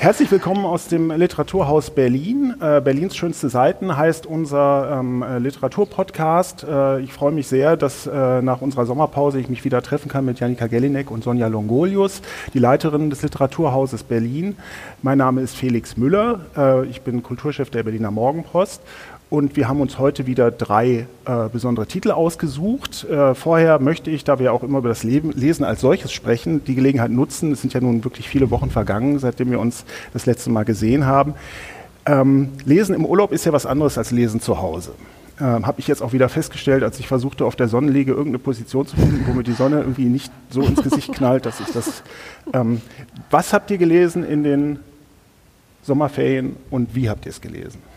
Herzlich willkommen aus dem Literaturhaus Berlin. Äh, Berlins schönste Seiten heißt unser ähm, äh, Literaturpodcast. Äh, ich freue mich sehr, dass äh, nach unserer Sommerpause ich mich wieder treffen kann mit Janika Gellinek und Sonja Longolius, die Leiterin des Literaturhauses Berlin. Mein Name ist Felix Müller. Äh, ich bin Kulturchef der Berliner Morgenpost und wir haben uns heute wieder drei äh, besondere Titel ausgesucht. Äh, vorher möchte ich, da wir auch immer über das Leben, Lesen als solches sprechen, die Gelegenheit nutzen. Es sind ja nun wirklich viele Wochen vergangen, seitdem wir uns das letzte Mal gesehen haben. Ähm, Lesen im Urlaub ist ja was anderes als Lesen zu Hause. Ähm, Habe ich jetzt auch wieder festgestellt, als ich versuchte, auf der Sonnenliege irgendeine Position zu finden, womit die Sonne irgendwie nicht so ins Gesicht knallt, dass ich das. Ähm, was habt ihr gelesen in den Sommerferien und wie habt ihr es gelesen?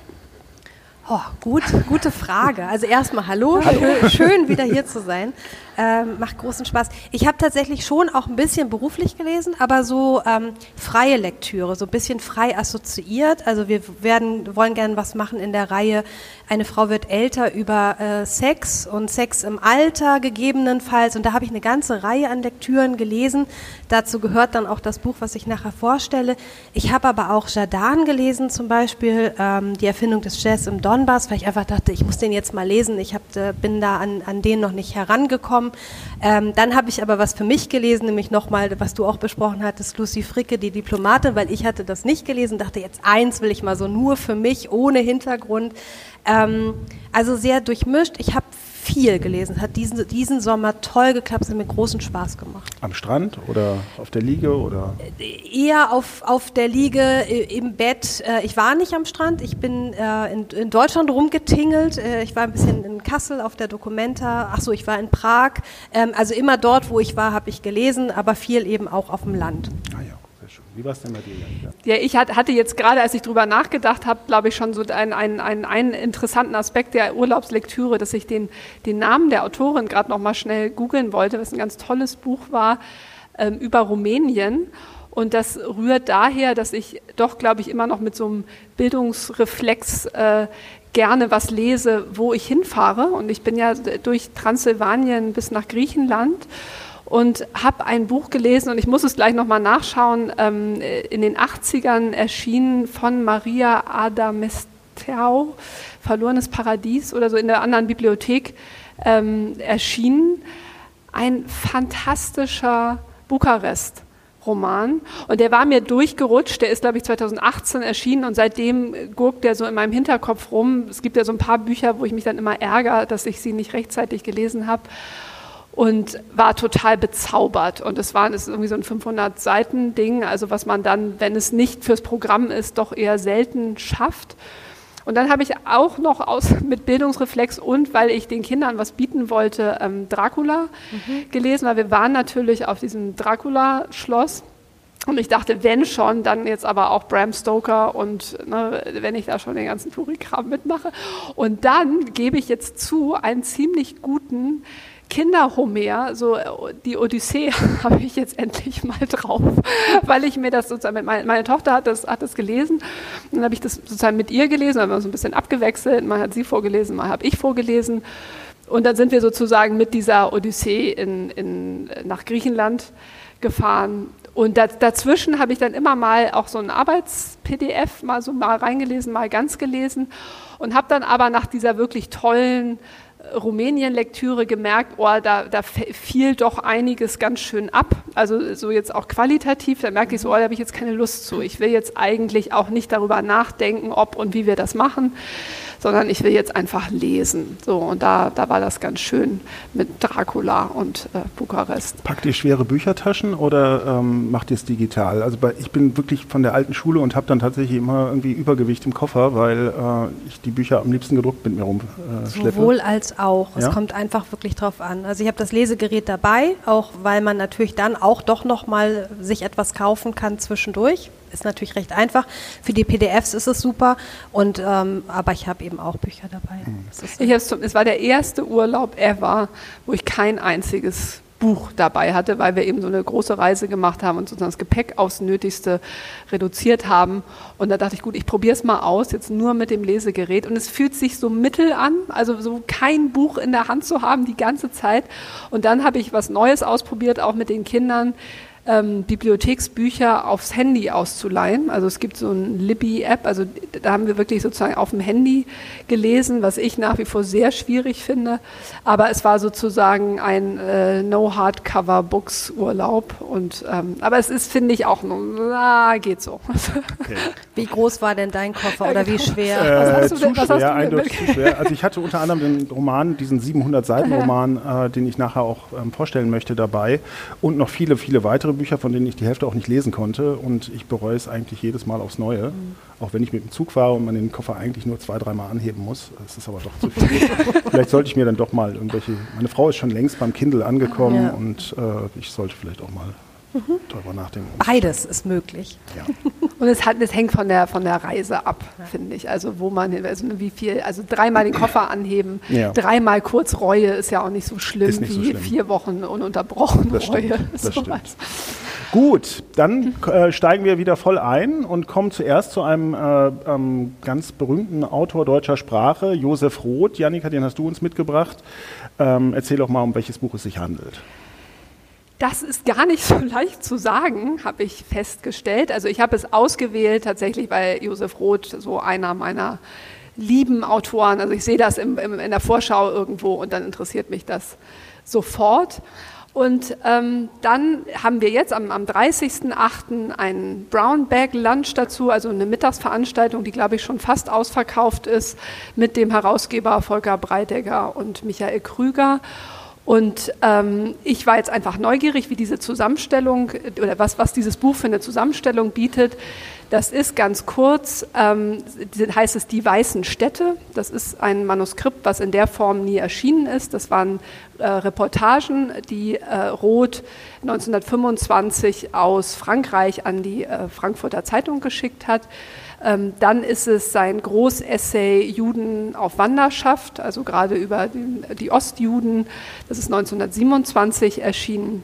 Oh, gut, gute Frage. Also erstmal hallo, hallo. Schön, wieder hier zu sein. Ähm, macht großen Spaß. Ich habe tatsächlich schon auch ein bisschen beruflich gelesen, aber so ähm, freie Lektüre, so ein bisschen frei assoziiert. Also wir werden, wollen gerne was machen in der Reihe Eine Frau wird älter über äh, Sex und Sex im Alter gegebenenfalls. Und da habe ich eine ganze Reihe an Lektüren gelesen. Dazu gehört dann auch das Buch, was ich nachher vorstelle. Ich habe aber auch Jadan gelesen zum Beispiel, ähm, die Erfindung des Jazz im Donbass, weil ich einfach dachte, ich muss den jetzt mal lesen. Ich hab, äh, bin da an, an den noch nicht herangekommen. Ähm, dann habe ich aber was für mich gelesen, nämlich nochmal, was du auch besprochen hattest, Lucy Fricke, die Diplomatin, weil ich hatte das nicht gelesen, dachte jetzt eins will ich mal so nur für mich, ohne Hintergrund. Ähm, also sehr durchmischt. Ich habe viel gelesen. Hat diesen, diesen Sommer toll geklappt, es hat mir großen Spaß gemacht. Am Strand oder auf der Liege oder? Eher auf, auf der Liege, im Bett. Äh, ich war nicht am Strand, ich bin äh, in, in Deutschland rumgetingelt. Äh, ich war ein bisschen in Kassel auf der Documenta. Achso, ich war in Prag. Ähm, also immer dort, wo ich war, habe ich gelesen, aber viel eben auch auf dem Land. Ah ja. Wie war es denn bei dir? Ja, ich hatte jetzt gerade, als ich darüber nachgedacht habe, glaube ich, schon so einen, einen, einen, einen interessanten Aspekt der Urlaubslektüre, dass ich den, den Namen der Autorin gerade noch mal schnell googeln wollte, was ein ganz tolles Buch war ähm, über Rumänien. Und das rührt daher, dass ich doch, glaube ich, immer noch mit so einem Bildungsreflex äh, gerne was lese, wo ich hinfahre. Und ich bin ja durch Transsilvanien bis nach Griechenland und habe ein Buch gelesen und ich muss es gleich nochmal nachschauen, ähm, in den 80ern erschienen von Maria Adamestau, Verlorenes Paradies oder so in der anderen Bibliothek ähm, erschienen. Ein fantastischer Bukarest. Roman. Und der war mir durchgerutscht. Der ist, glaube ich, 2018 erschienen und seitdem gurkt der so in meinem Hinterkopf rum. Es gibt ja so ein paar Bücher, wo ich mich dann immer ärgere, dass ich sie nicht rechtzeitig gelesen habe und war total bezaubert. Und es war es ist irgendwie so ein 500-Seiten-Ding, also was man dann, wenn es nicht fürs Programm ist, doch eher selten schafft. Und dann habe ich auch noch aus, mit Bildungsreflex und weil ich den Kindern was bieten wollte, ähm, Dracula mhm. gelesen, weil wir waren natürlich auf diesem Dracula-Schloss. Und ich dachte, wenn schon, dann jetzt aber auch Bram Stoker und ne, wenn ich da schon den ganzen Touri-Kram mitmache. Und dann gebe ich jetzt zu, einen ziemlich guten Kinderhomer, so die Odyssee habe ich jetzt endlich mal drauf, weil ich mir das sozusagen mit meine, meine Tochter hat das, hat das gelesen, dann habe ich das sozusagen mit ihr gelesen, haben wir so ein bisschen abgewechselt, mal hat sie vorgelesen, mal habe ich vorgelesen. Und dann sind wir sozusagen mit dieser Odyssee in, in, nach Griechenland gefahren. Und dazwischen habe ich dann immer mal auch so ein Arbeits-PDF mal so mal reingelesen, mal ganz gelesen. Und habe dann aber nach dieser wirklich tollen Rumänien-Lektüre gemerkt, oh, da, da fiel doch einiges ganz schön ab. Also so jetzt auch qualitativ, da merke ich so, oh, da habe ich jetzt keine Lust zu. Ich will jetzt eigentlich auch nicht darüber nachdenken, ob und wie wir das machen, sondern ich will jetzt einfach lesen. So, und da, da war das ganz schön mit Dracula und äh, Bukarest. Packt ihr schwere Büchertaschen oder ähm, macht ihr es digital? Also bei, ich bin wirklich von der alten Schule und habe dann tatsächlich immer irgendwie Übergewicht im Koffer, weil äh, ich die Bücher am liebsten gedruckt mit mir rumschleppe. Äh, Sowohl als auch. Ja? Es kommt einfach wirklich drauf an. Also ich habe das Lesegerät dabei, auch weil man natürlich dann auch doch noch mal sich etwas kaufen kann zwischendurch ist natürlich recht einfach. Für die PDFs ist es super. Und, ähm, aber ich habe eben auch Bücher dabei. Mhm. Ich es war der erste Urlaub ever, wo ich kein einziges Buch dabei hatte, weil wir eben so eine große Reise gemacht haben und sozusagen das Gepäck aufs Nötigste reduziert haben. Und da dachte ich, gut, ich probiere es mal aus, jetzt nur mit dem Lesegerät. Und es fühlt sich so mittel an, also so kein Buch in der Hand zu haben die ganze Zeit. Und dann habe ich was Neues ausprobiert, auch mit den Kindern ähm, Bibliotheksbücher aufs Handy auszuleihen. Also es gibt so ein Libby-App, also da haben wir wirklich sozusagen auf dem Handy gelesen, was ich nach wie vor sehr schwierig finde. Aber es war sozusagen ein äh, No-Hardcover-Books-Urlaub. Und ähm, aber es ist, finde ich, auch, na, geht so. Okay. Wie groß war denn dein Koffer oder wie schwer? Äh, was hast du denn, was schwer, eindeutig zu schwer. Also ich hatte unter anderem den Roman, diesen 700 Seiten Roman, äh, den ich nachher auch ähm, vorstellen möchte dabei und noch viele, viele weitere andere Bücher, von denen ich die Hälfte auch nicht lesen konnte. Und ich bereue es eigentlich jedes Mal aufs Neue. Mhm. Auch wenn ich mit dem Zug fahre und man den Koffer eigentlich nur zwei, dreimal anheben muss. Das ist aber doch zu viel. vielleicht sollte ich mir dann doch mal irgendwelche. Meine Frau ist schon längst beim Kindle angekommen ja. und äh, ich sollte vielleicht auch mal mhm. darüber nachdenken. Beides ist möglich. Ja. Und es, hat, es hängt von der, von der Reise ab, ja. finde ich. Also wo man, also wie viel, also dreimal den Koffer anheben, ja. dreimal kurz Reue ist ja auch nicht so schlimm nicht wie so schlimm. vier Wochen ununterbrochen das Reue. Stimmt, das stimmt. Gut, dann äh, steigen wir wieder voll ein und kommen zuerst zu einem äh, ähm, ganz berühmten Autor deutscher Sprache, Josef Roth. Janika, den hast du uns mitgebracht. Ähm, erzähl doch mal, um welches Buch es sich handelt. Das ist gar nicht so leicht zu sagen, habe ich festgestellt. Also ich habe es ausgewählt tatsächlich, weil Josef Roth so einer meiner lieben Autoren, also ich sehe das im, im, in der Vorschau irgendwo und dann interessiert mich das sofort. Und ähm, dann haben wir jetzt am, am 30.08. einen Brown Bag Lunch dazu, also eine Mittagsveranstaltung, die, glaube ich, schon fast ausverkauft ist, mit dem Herausgeber Volker Breidegger und Michael Krüger. Und ähm, ich war jetzt einfach neugierig, wie diese Zusammenstellung oder was, was dieses Buch für eine Zusammenstellung bietet. Das ist ganz kurz, ähm, heißt es Die Weißen Städte. Das ist ein Manuskript, was in der Form nie erschienen ist. Das waren äh, Reportagen, die äh, Roth 1925 aus Frankreich an die äh, Frankfurter Zeitung geschickt hat. Ähm, dann ist es sein Großessay Juden auf Wanderschaft, also gerade über die Ostjuden. Das ist 1927 erschienen.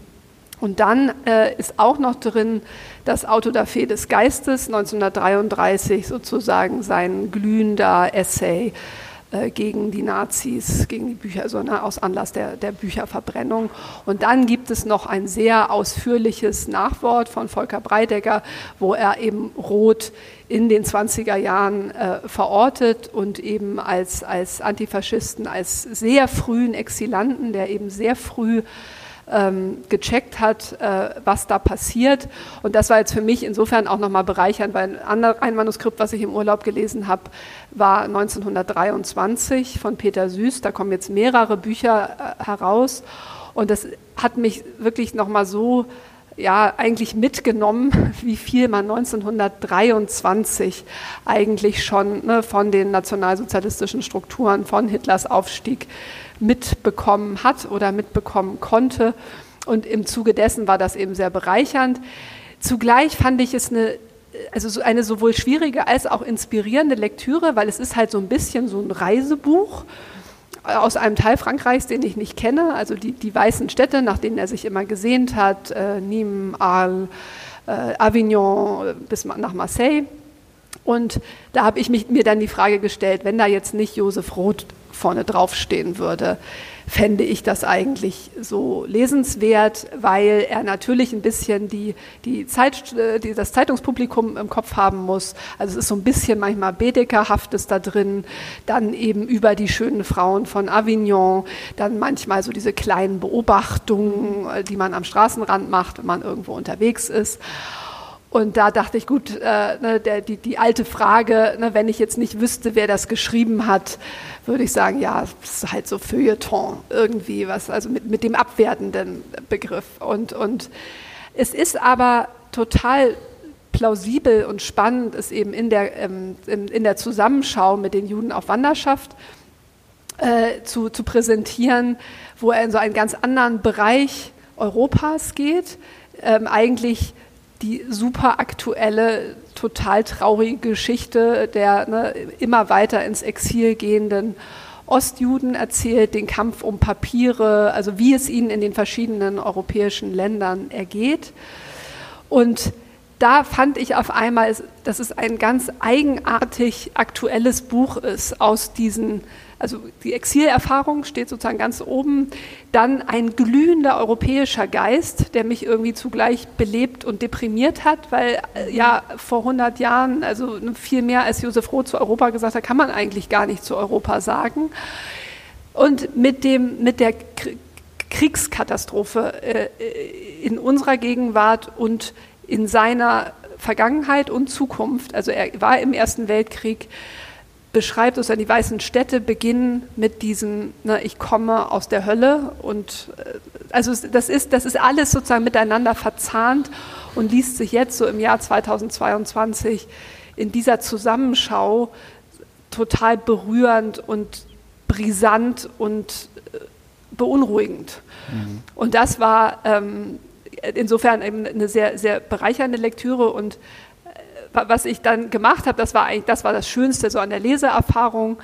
Und dann äh, ist auch noch drin das Autodafé des Geistes, 1933 sozusagen sein glühender Essay gegen die Nazis, gegen die Bücher, also ne, aus Anlass der, der Bücherverbrennung. Und dann gibt es noch ein sehr ausführliches Nachwort von Volker Breidegger, wo er eben Roth in den 20er Jahren äh, verortet und eben als, als Antifaschisten, als sehr frühen Exilanten, der eben sehr früh ähm, gecheckt hat, äh, was da passiert. Und das war jetzt für mich insofern auch nochmal bereichernd, weil ein, Manuskript, was ich im Urlaub gelesen habe, war 1923 von Peter Süß. Da kommen jetzt mehrere Bücher äh, heraus. Und das hat mich wirklich nochmal so ja, eigentlich mitgenommen, wie viel man 1923 eigentlich schon ne, von den nationalsozialistischen Strukturen, von Hitlers Aufstieg mitbekommen hat oder mitbekommen konnte. Und im Zuge dessen war das eben sehr bereichernd. Zugleich fand ich es eine, also eine sowohl schwierige als auch inspirierende Lektüre, weil es ist halt so ein bisschen so ein Reisebuch aus einem Teil Frankreichs, den ich nicht kenne, also die, die weißen Städte, nach denen er sich immer gesehnt hat, äh, Nîmes, Arles, äh, Avignon bis nach Marseille. Und da habe ich mich, mir dann die Frage gestellt, wenn da jetzt nicht Josef Roth vorne draufstehen würde, fände ich das eigentlich so lesenswert, weil er natürlich ein bisschen die, die Zeit, äh, die, das Zeitungspublikum im Kopf haben muss. Also es ist so ein bisschen manchmal Bedekerhaftes da drin, dann eben über die schönen Frauen von Avignon, dann manchmal so diese kleinen Beobachtungen, äh, die man am Straßenrand macht, wenn man irgendwo unterwegs ist. Und da dachte ich, gut, äh, ne, der, die, die alte Frage, ne, wenn ich jetzt nicht wüsste, wer das geschrieben hat, würde ich sagen, ja, es ist halt so Feuilleton irgendwie, was, also mit, mit dem abwertenden Begriff. Und, und es ist aber total plausibel und spannend, es eben in der, ähm, in, in, der Zusammenschau mit den Juden auf Wanderschaft äh, zu, zu präsentieren, wo er in so einen ganz anderen Bereich Europas geht, ähm, eigentlich die super aktuelle, total traurige Geschichte der ne, immer weiter ins Exil gehenden Ostjuden erzählt, den Kampf um Papiere, also wie es ihnen in den verschiedenen europäischen Ländern ergeht. Und da fand ich auf einmal, dass es ein ganz eigenartig aktuelles Buch ist aus diesen also die Exilerfahrung steht sozusagen ganz oben. Dann ein glühender europäischer Geist, der mich irgendwie zugleich belebt und deprimiert hat, weil äh, ja vor 100 Jahren, also viel mehr als Josef Roth zu Europa gesagt hat, kann man eigentlich gar nicht zu Europa sagen. Und mit, dem, mit der Kriegskatastrophe äh, in unserer Gegenwart und in seiner Vergangenheit und Zukunft, also er war im Ersten Weltkrieg, beschreibt, dass die weißen Städte beginnen mit diesem, ne, ich komme aus der Hölle und äh, also das ist, das ist alles sozusagen miteinander verzahnt und liest sich jetzt so im Jahr 2022 in dieser Zusammenschau total berührend und brisant und äh, beunruhigend. Mhm. Und das war ähm, insofern eben eine sehr, sehr bereichernde Lektüre und was ich dann gemacht habe, das war eigentlich, das war das Schönste so an der Leseerfahrung.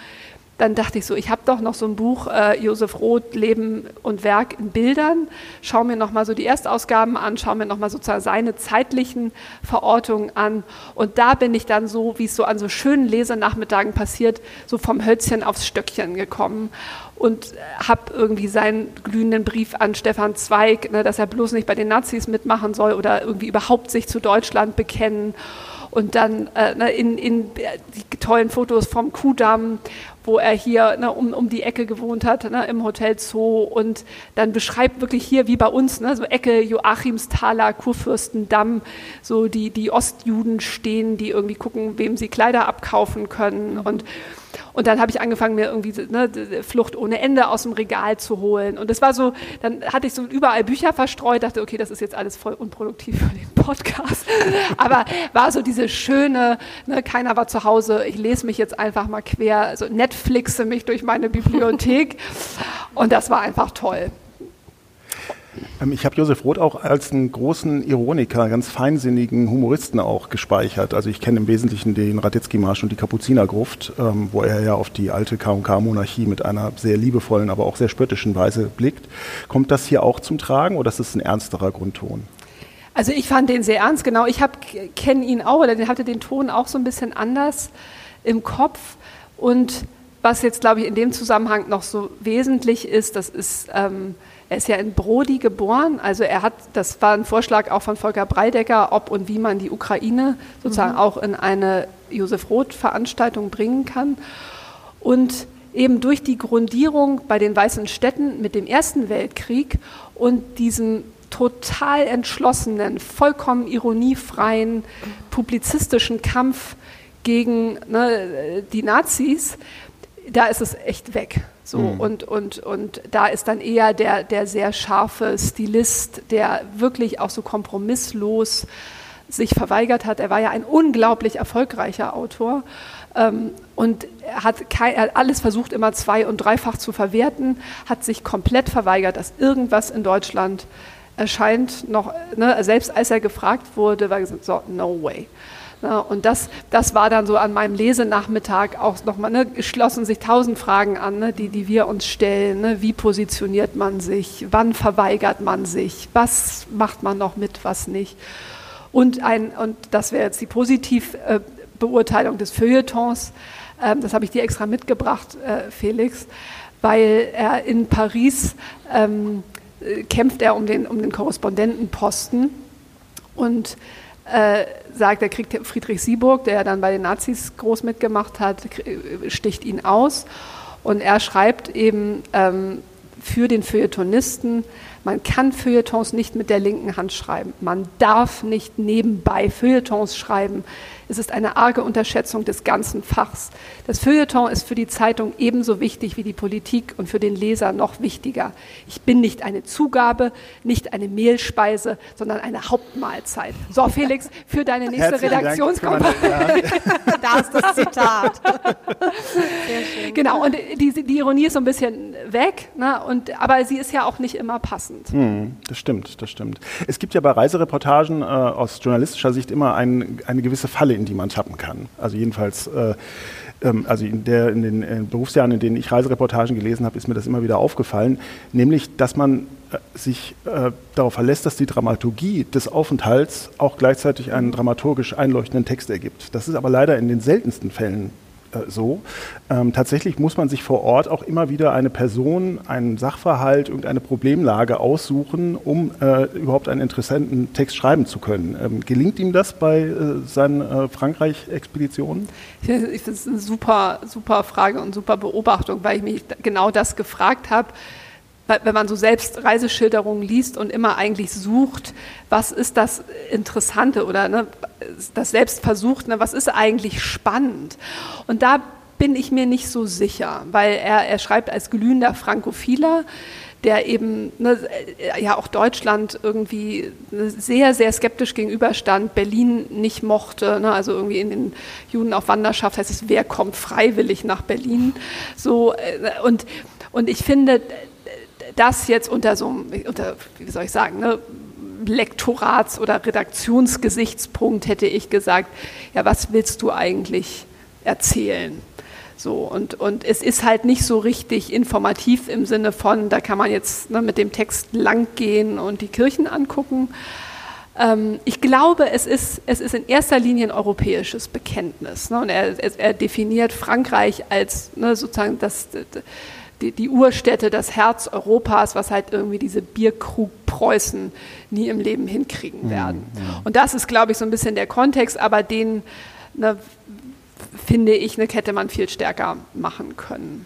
Dann dachte ich so, ich habe doch noch so ein Buch, äh, Josef Roth, Leben und Werk in Bildern. Schau mir nochmal so die Erstausgaben an, schau mir nochmal sozusagen seine zeitlichen Verortungen an. Und da bin ich dann so, wie es so an so schönen Lesenachmittagen passiert, so vom Hölzchen aufs Stöckchen gekommen und habe irgendwie seinen glühenden Brief an Stefan Zweig, ne, dass er bloß nicht bei den Nazis mitmachen soll oder irgendwie überhaupt sich zu Deutschland bekennen und dann äh, ne, in, in die tollen Fotos vom Kuhdamm, wo er hier ne, um, um die Ecke gewohnt hat, ne, im Hotel Zoo. Und dann beschreibt wirklich hier wie bei uns, ne, so Ecke Joachimsthaler, Kurfürstendamm, so die, die Ostjuden stehen, die irgendwie gucken, wem sie Kleider abkaufen können. Und und dann habe ich angefangen, mir irgendwie ne, Flucht ohne Ende aus dem Regal zu holen. Und das war so, dann hatte ich so überall Bücher verstreut, dachte, okay, das ist jetzt alles voll unproduktiv für den Podcast. Aber war so diese schöne, ne, keiner war zu Hause, ich lese mich jetzt einfach mal quer, also Netflixe mich durch meine Bibliothek. Und das war einfach toll. Ähm, ich habe Josef Roth auch als einen großen Ironiker, ganz feinsinnigen Humoristen auch gespeichert. Also ich kenne im Wesentlichen den Radetzky-Marsch und die Kapuzinergruft, ähm, wo er ja auf die alte K&K-Monarchie mit einer sehr liebevollen, aber auch sehr spöttischen Weise blickt. Kommt das hier auch zum Tragen oder ist es ein ernsterer Grundton? Also ich fand den sehr ernst, genau. Ich kenne ihn auch, oder hatte den Ton auch so ein bisschen anders im Kopf. Und was jetzt, glaube ich, in dem Zusammenhang noch so wesentlich ist, das ist... Ähm, er ist ja in Brody geboren, also er hat, das war ein Vorschlag auch von Volker Breidecker, ob und wie man die Ukraine sozusagen mhm. auch in eine Josef Roth-Veranstaltung bringen kann. Und eben durch die Grundierung bei den weißen Städten mit dem Ersten Weltkrieg und diesem total entschlossenen, vollkommen ironiefreien, publizistischen Kampf gegen ne, die Nazis, da ist es echt weg. So, mhm. und, und, und da ist dann eher der, der sehr scharfe Stilist, der wirklich auch so kompromisslos sich verweigert hat. Er war ja ein unglaublich erfolgreicher Autor ähm, und er hat, kein, er hat alles versucht, immer zwei- und dreifach zu verwerten, hat sich komplett verweigert, dass irgendwas in Deutschland erscheint. Noch, ne, selbst als er gefragt wurde, war gesagt, so, no way. Ja, und das, das war dann so an meinem Lesenachmittag auch nochmal, ne, schlossen sich tausend Fragen an, ne, die, die wir uns stellen. Ne, wie positioniert man sich? Wann verweigert man sich? Was macht man noch mit, was nicht? Und, ein, und das wäre jetzt die Positivbeurteilung des Feuilletons. Ähm, das habe ich dir extra mitgebracht, äh, Felix, weil er in Paris ähm, äh, kämpft er um den, um den Korrespondentenposten und äh, sagt, er kriegt Friedrich Sieburg, der dann bei den Nazis groß mitgemacht hat, sticht ihn aus. Und er schreibt eben ähm, für den Feuilletonisten, man kann Feuilletons nicht mit der linken Hand schreiben. Man darf nicht nebenbei Feuilletons schreiben. Es ist eine arge Unterschätzung des ganzen Fachs. Das Feuilleton ist für die Zeitung ebenso wichtig wie die Politik und für den Leser noch wichtiger. Ich bin nicht eine Zugabe, nicht eine Mehlspeise, sondern eine Hauptmahlzeit. So, Felix, für deine nächste Redaktionskonferenz. da ist das Zitat. Genau, und die, die, Ironie ist so ein bisschen weg, ne? und, aber sie ist ja auch nicht immer passend. Passend. Hm, das stimmt, das stimmt. Es gibt ja bei Reisereportagen äh, aus journalistischer Sicht immer ein, eine gewisse Falle, in die man tappen kann. Also jedenfalls äh, ähm, also in, der, in den äh, Berufsjahren, in denen ich Reisereportagen gelesen habe, ist mir das immer wieder aufgefallen, nämlich, dass man äh, sich äh, darauf verlässt, dass die Dramaturgie des Aufenthalts auch gleichzeitig einen dramaturgisch einleuchtenden Text ergibt. Das ist aber leider in den seltensten Fällen so. Ähm, tatsächlich muss man sich vor Ort auch immer wieder eine Person, einen Sachverhalt, irgendeine Problemlage aussuchen, um äh, überhaupt einen interessanten Text schreiben zu können. Ähm, gelingt ihm das bei äh, seinen äh, Frankreich-Expeditionen? Ich finde es eine super, super Frage und super Beobachtung, weil ich mich genau das gefragt habe wenn man so selbst Reiseschilderungen liest und immer eigentlich sucht, was ist das Interessante oder ne, das selbst versucht, ne, was ist eigentlich spannend. Und da bin ich mir nicht so sicher, weil er, er schreibt als glühender Frankophiler, der eben ne, ja auch Deutschland irgendwie sehr, sehr skeptisch gegenüberstand, Berlin nicht mochte, ne, also irgendwie in den Juden auf Wanderschaft heißt es, wer kommt freiwillig nach Berlin? So, äh, und, und ich finde, das jetzt unter so einem, unter, wie soll ich sagen, ne, Lektorats- oder Redaktionsgesichtspunkt hätte ich gesagt, ja, was willst du eigentlich erzählen? So, und, und es ist halt nicht so richtig informativ im Sinne von, da kann man jetzt ne, mit dem Text langgehen und die Kirchen angucken. Ähm, ich glaube, es ist, es ist in erster Linie ein europäisches Bekenntnis. Ne, und er, er definiert Frankreich als ne, sozusagen das, die, die Urstätte, das Herz Europas, was halt irgendwie diese Bierkrug Preußen nie im Leben hinkriegen mhm, werden. Mhm, ja. Und das ist, glaube ich, so ein bisschen der Kontext, aber den ne, finde ich, ne, hätte man viel stärker machen können.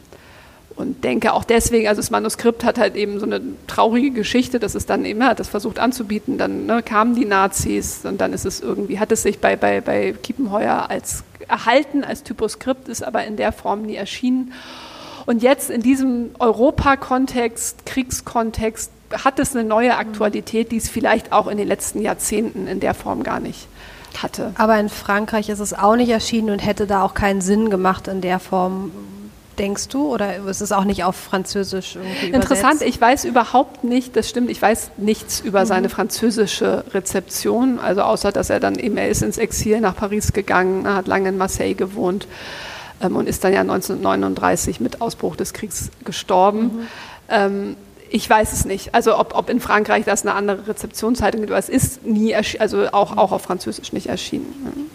Und denke auch deswegen, also das Manuskript hat halt eben so eine traurige Geschichte, dass es dann eben, hat das versucht anzubieten, dann ne, kamen die Nazis und dann ist es irgendwie, hat es sich bei, bei, bei Kiepenheuer als erhalten, als Typoskript, ist aber in der Form nie erschienen. Und jetzt in diesem Europakontext, Kriegskontext, hat es eine neue Aktualität, die es vielleicht auch in den letzten Jahrzehnten in der Form gar nicht hatte. Aber in Frankreich ist es auch nicht erschienen und hätte da auch keinen Sinn gemacht in der Form, denkst du? Oder ist es auch nicht auf Französisch irgendwie Interessant, ich weiß überhaupt nicht, das stimmt, ich weiß nichts über mhm. seine französische Rezeption, also außer, dass er dann eben, er ist ins Exil nach Paris gegangen, hat lange in Marseille gewohnt ähm, und ist dann ja 1939 mit Ausbruch des Kriegs gestorben. Mhm. Ähm, ich weiß es nicht. Also ob, ob, in Frankreich das eine andere Rezeptionszeitung gibt, aber es ist nie, also auch, auch auf Französisch nicht erschienen.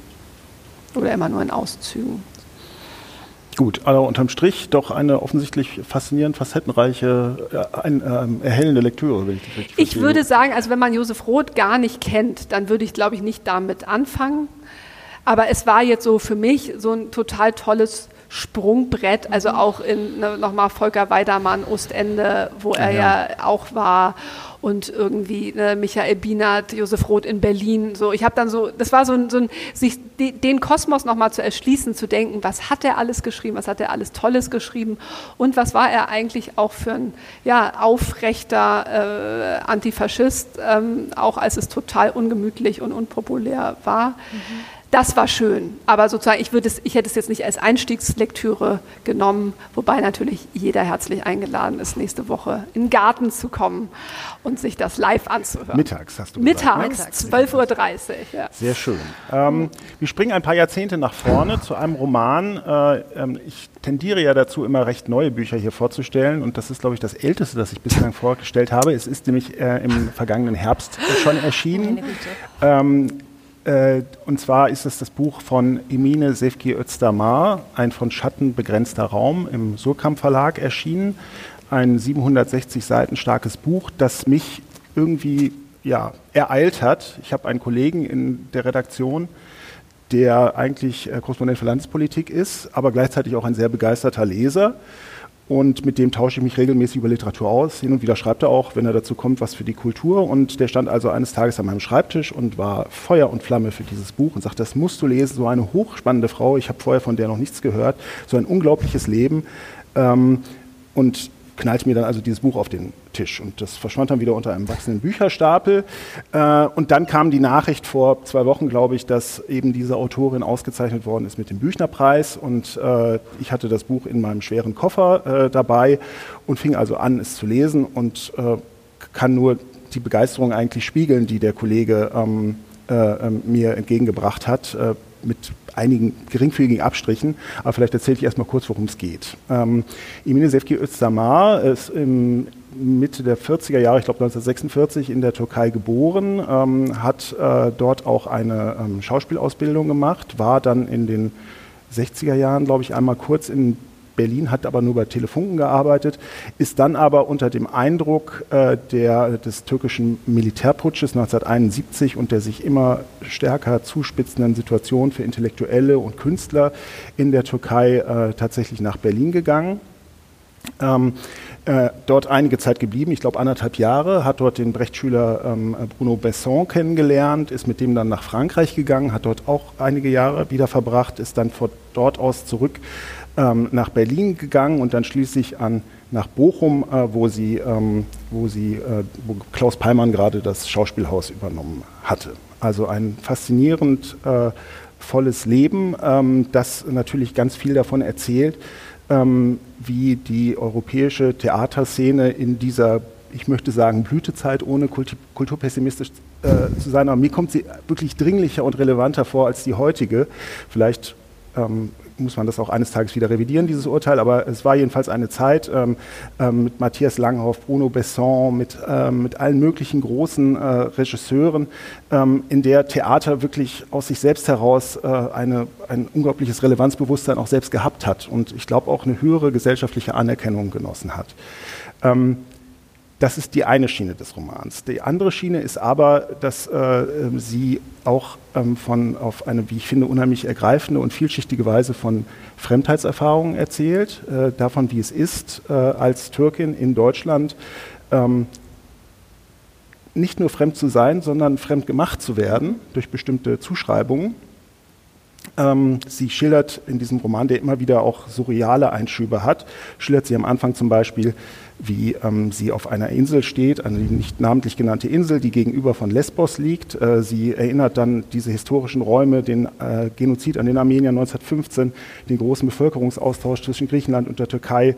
Oder immer nur in Auszügen. Gut, aber unterm Strich doch eine offensichtlich faszinierend facettenreiche, äh, ein, äh, erhellende Lektüre, wenn ich das richtig Ich würde sagen, also wenn man Josef Roth gar nicht kennt, dann würde ich, glaube ich, nicht damit anfangen. Aber es war jetzt so für mich so ein total tolles Sprungbrett, also auch in ne, nochmal Volker Weidermann, Ostende, wo er ja, ja auch war und irgendwie ne, Michael Bienert, Josef Roth in Berlin. So, ich habe dann so, das war so ein, so ein sich den Kosmos nochmal zu erschließen, zu denken, was hat er alles geschrieben, was hat er alles Tolles geschrieben und was war er eigentlich auch für ein ja, aufrechter äh, Antifaschist, ähm, auch als es total ungemütlich und unpopulär war. Mhm das war schön. Aber sozusagen, ich, würde es, ich hätte es jetzt nicht als Einstiegslektüre genommen, wobei natürlich jeder herzlich eingeladen ist, nächste Woche in den Garten zu kommen und sich das live anzuhören. Mittags hast du gesagt. Mittags, 12.30 Uhr. Ja. Sehr schön. Ähm, wir springen ein paar Jahrzehnte nach vorne zu einem Roman. Äh, ähm, ich tendiere ja dazu, immer recht neue Bücher hier vorzustellen und das ist, glaube ich, das älteste, das ich bislang vorgestellt habe. Es ist nämlich äh, im vergangenen Herbst schon erschienen. Ähm, äh, und zwar ist es das Buch von Emine Sefki Özdamar, ein von Schatten begrenzter Raum, im Surkamp Verlag erschienen. Ein 760 Seiten starkes Buch, das mich irgendwie ja, ereilt hat. Ich habe einen Kollegen in der Redaktion, der eigentlich äh, Korrespondent für Landespolitik ist, aber gleichzeitig auch ein sehr begeisterter Leser und mit dem tausche ich mich regelmäßig über Literatur aus. Hin und wieder schreibt er auch, wenn er dazu kommt, was für die Kultur. Und der stand also eines Tages an meinem Schreibtisch und war Feuer und Flamme für dieses Buch und sagte, das musst du lesen. So eine hochspannende Frau, ich habe vorher von der noch nichts gehört. So ein unglaubliches Leben. Ähm, und knallte mir dann also dieses Buch auf den Tisch. Und das verschwand dann wieder unter einem wachsenden Bücherstapel. Äh, und dann kam die Nachricht vor zwei Wochen, glaube ich, dass eben diese Autorin ausgezeichnet worden ist mit dem Büchnerpreis. Und äh, ich hatte das Buch in meinem schweren Koffer äh, dabei und fing also an, es zu lesen und kann nur die Begeisterung eigentlich spiegeln, die der Kollege ähm, äh, ähm, mir entgegengebracht hat, äh, einigen geringfügigen Abstrichen. Aber vielleicht erzähle ich erstmal kurz, worum es geht. Ähm, Emine Sevki Özdamar ist im Mitte der 40er Jahre, ich glaube 1946, in der Türkei geboren, ähm, hat äh, dort auch eine ähm, Schauspielausbildung gemacht, war dann in den 60er Jahren, glaube ich, einmal kurz in Berlin, hat aber nur bei Telefunken gearbeitet, ist dann aber unter dem Eindruck äh, der, des türkischen Militärputsches 1971 und der sich immer stärker zuspitzenden Situation für Intellektuelle und Künstler in der Türkei äh, tatsächlich nach Berlin gegangen. Ähm, äh, dort einige Zeit geblieben, ich glaube anderthalb Jahre, hat dort den Brechtschüler ähm, Bruno Besson kennengelernt, ist mit dem dann nach Frankreich gegangen, hat dort auch einige Jahre wieder verbracht, ist dann von dort aus zurück ähm, nach Berlin gegangen und dann schließlich an, nach Bochum, äh, wo, sie, ähm, wo, sie, äh, wo Klaus Peimann gerade das Schauspielhaus übernommen hatte. Also ein faszinierend äh, volles Leben, ähm, das natürlich ganz viel davon erzählt, ähm, wie die europäische Theaterszene in dieser, ich möchte sagen, Blütezeit, ohne kulti- kulturpessimistisch äh, zu sein, aber mir kommt sie wirklich dringlicher und relevanter vor als die heutige. Vielleicht ähm, muss man das auch eines Tages wieder revidieren, dieses Urteil, aber es war jedenfalls eine Zeit ähm, ähm, mit Matthias Langhoff, Bruno Besson, mit, ähm, mit allen möglichen großen äh, Regisseuren, ähm, in der Theater wirklich aus sich selbst heraus äh, eine, ein unglaubliches Relevanzbewusstsein auch selbst gehabt hat und ich glaube auch eine höhere gesellschaftliche Anerkennung genossen hat. Ähm, das ist die eine Schiene des Romans. Die andere Schiene ist aber, dass äh, sie auch ähm, von, auf eine, wie ich finde, unheimlich ergreifende und vielschichtige Weise von Fremdheitserfahrungen erzählt, äh, davon, wie es ist, äh, als Türkin in Deutschland ähm, nicht nur fremd zu sein, sondern fremd gemacht zu werden durch bestimmte Zuschreibungen. Ähm, sie schildert in diesem Roman, der immer wieder auch surreale Einschübe hat, schildert sie am Anfang zum Beispiel, wie ähm, sie auf einer Insel steht, eine nicht namentlich genannte Insel, die gegenüber von Lesbos liegt. Äh, sie erinnert dann diese historischen Räume, den äh, Genozid an den Armeniern 1915, den großen Bevölkerungsaustausch zwischen Griechenland und der Türkei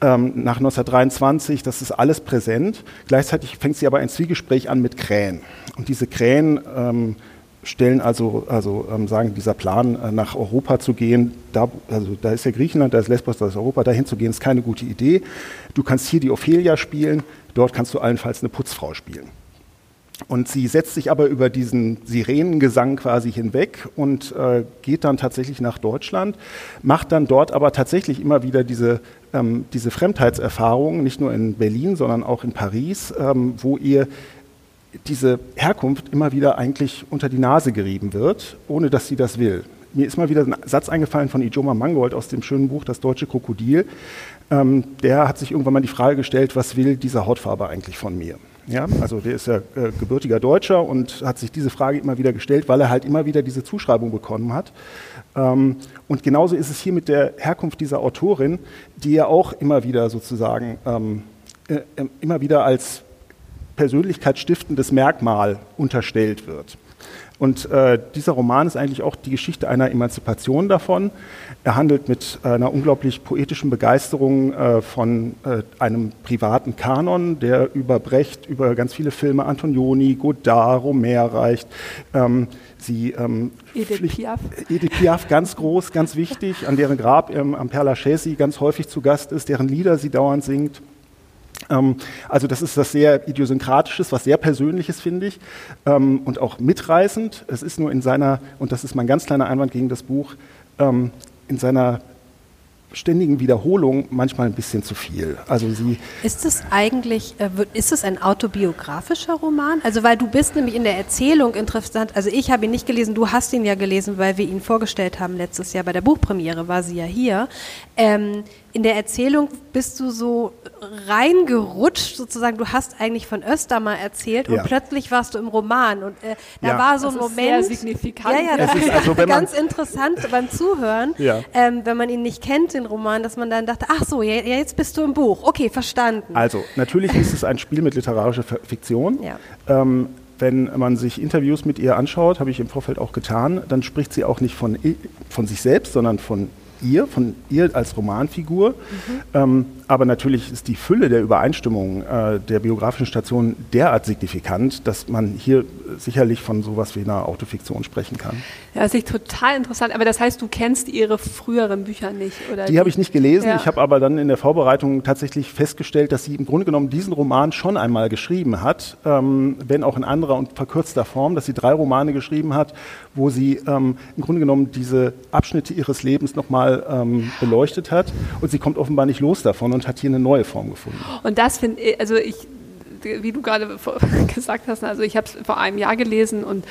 ähm, nach 1923. Das ist alles präsent. Gleichzeitig fängt sie aber ein Zwiegespräch an mit Krähen. Und diese Krähen ähm, stellen also, also ähm, sagen, dieser Plan, äh, nach Europa zu gehen, da, also da ist ja Griechenland, da ist Lesbos, da ist Europa, dahin zu gehen, ist keine gute Idee. Du kannst hier die Ophelia spielen, dort kannst du allenfalls eine Putzfrau spielen. Und sie setzt sich aber über diesen Sirenengesang quasi hinweg und äh, geht dann tatsächlich nach Deutschland, macht dann dort aber tatsächlich immer wieder diese, ähm, diese Fremdheitserfahrung, nicht nur in Berlin, sondern auch in Paris, ähm, wo ihr diese Herkunft immer wieder eigentlich unter die Nase gerieben wird, ohne dass sie das will. Mir ist mal wieder ein Satz eingefallen von Ijoma Mangold aus dem schönen Buch Das deutsche Krokodil. Ähm, der hat sich irgendwann mal die Frage gestellt, was will diese Hautfarbe eigentlich von mir? Ja, also der ist ja äh, gebürtiger Deutscher und hat sich diese Frage immer wieder gestellt, weil er halt immer wieder diese Zuschreibung bekommen hat. Ähm, und genauso ist es hier mit der Herkunft dieser Autorin, die ja auch immer wieder sozusagen ähm, äh, äh immer wieder als persönlichkeitsstiftendes Merkmal unterstellt wird. Und äh, dieser Roman ist eigentlich auch die Geschichte einer Emanzipation davon. Er handelt mit einer unglaublich poetischen Begeisterung äh, von äh, einem privaten Kanon, der über Brecht, über ganz viele Filme, Antonioni, Godard, Romer reicht. Ähm, sie, ähm, Edith Piaf. Edith Piaf, ganz groß, ganz wichtig, an deren Grab ähm, am Père Lachaise ganz häufig zu Gast ist, deren Lieder sie dauernd singt. Ähm, also das ist das sehr idiosynkratisches, was sehr persönliches finde ich ähm, und auch mitreißend. Es ist nur in seiner, und das ist mein ganz kleiner Einwand gegen das Buch, ähm, in seiner ständigen Wiederholung manchmal ein bisschen zu viel. Also sie ist es eigentlich, äh, ist es ein autobiografischer Roman? Also weil du bist nämlich in der Erzählung interessant. Also ich habe ihn nicht gelesen, du hast ihn ja gelesen, weil wir ihn vorgestellt haben letztes Jahr bei der Buchpremiere war sie ja hier. Ähm, in der Erzählung bist du so reingerutscht, sozusagen. Du hast eigentlich von Östermar erzählt ja. und plötzlich warst du im Roman. Und äh, da ja. war so ein das Moment. Sehr signifikant. Ja, ja, das ist also, ganz interessant beim Zuhören, ja. ähm, wenn man ihn nicht kennt, den Roman, dass man dann dachte, ach so, ja, jetzt bist du im Buch. Okay, verstanden. Also, natürlich ist es ein Spiel mit literarischer Fiktion. Ja. Ähm, wenn man sich Interviews mit ihr anschaut, habe ich im Vorfeld auch getan, dann spricht sie auch nicht von, von sich selbst, sondern von ihr, von ihr als Romanfigur. Mhm. Ähm, aber natürlich ist die Fülle der Übereinstimmung äh, der biografischen Stationen derart signifikant, dass man hier sicherlich von sowas wie einer Autofiktion sprechen kann. Ja, das ist total interessant. Aber das heißt, du kennst ihre früheren Bücher nicht, oder? Die, die? habe ich nicht gelesen. Ja. Ich habe aber dann in der Vorbereitung tatsächlich festgestellt, dass sie im Grunde genommen diesen Roman schon einmal geschrieben hat, ähm, wenn auch in anderer und verkürzter Form, dass sie drei Romane geschrieben hat, wo sie ähm, im Grunde genommen diese Abschnitte ihres Lebens nochmal ähm, beleuchtet hat. Und sie kommt offenbar nicht los davon und hat hier eine neue Form gefunden. Und das finde ich, also ich wie du gerade gesagt hast, also ich habe es vor einem Jahr gelesen und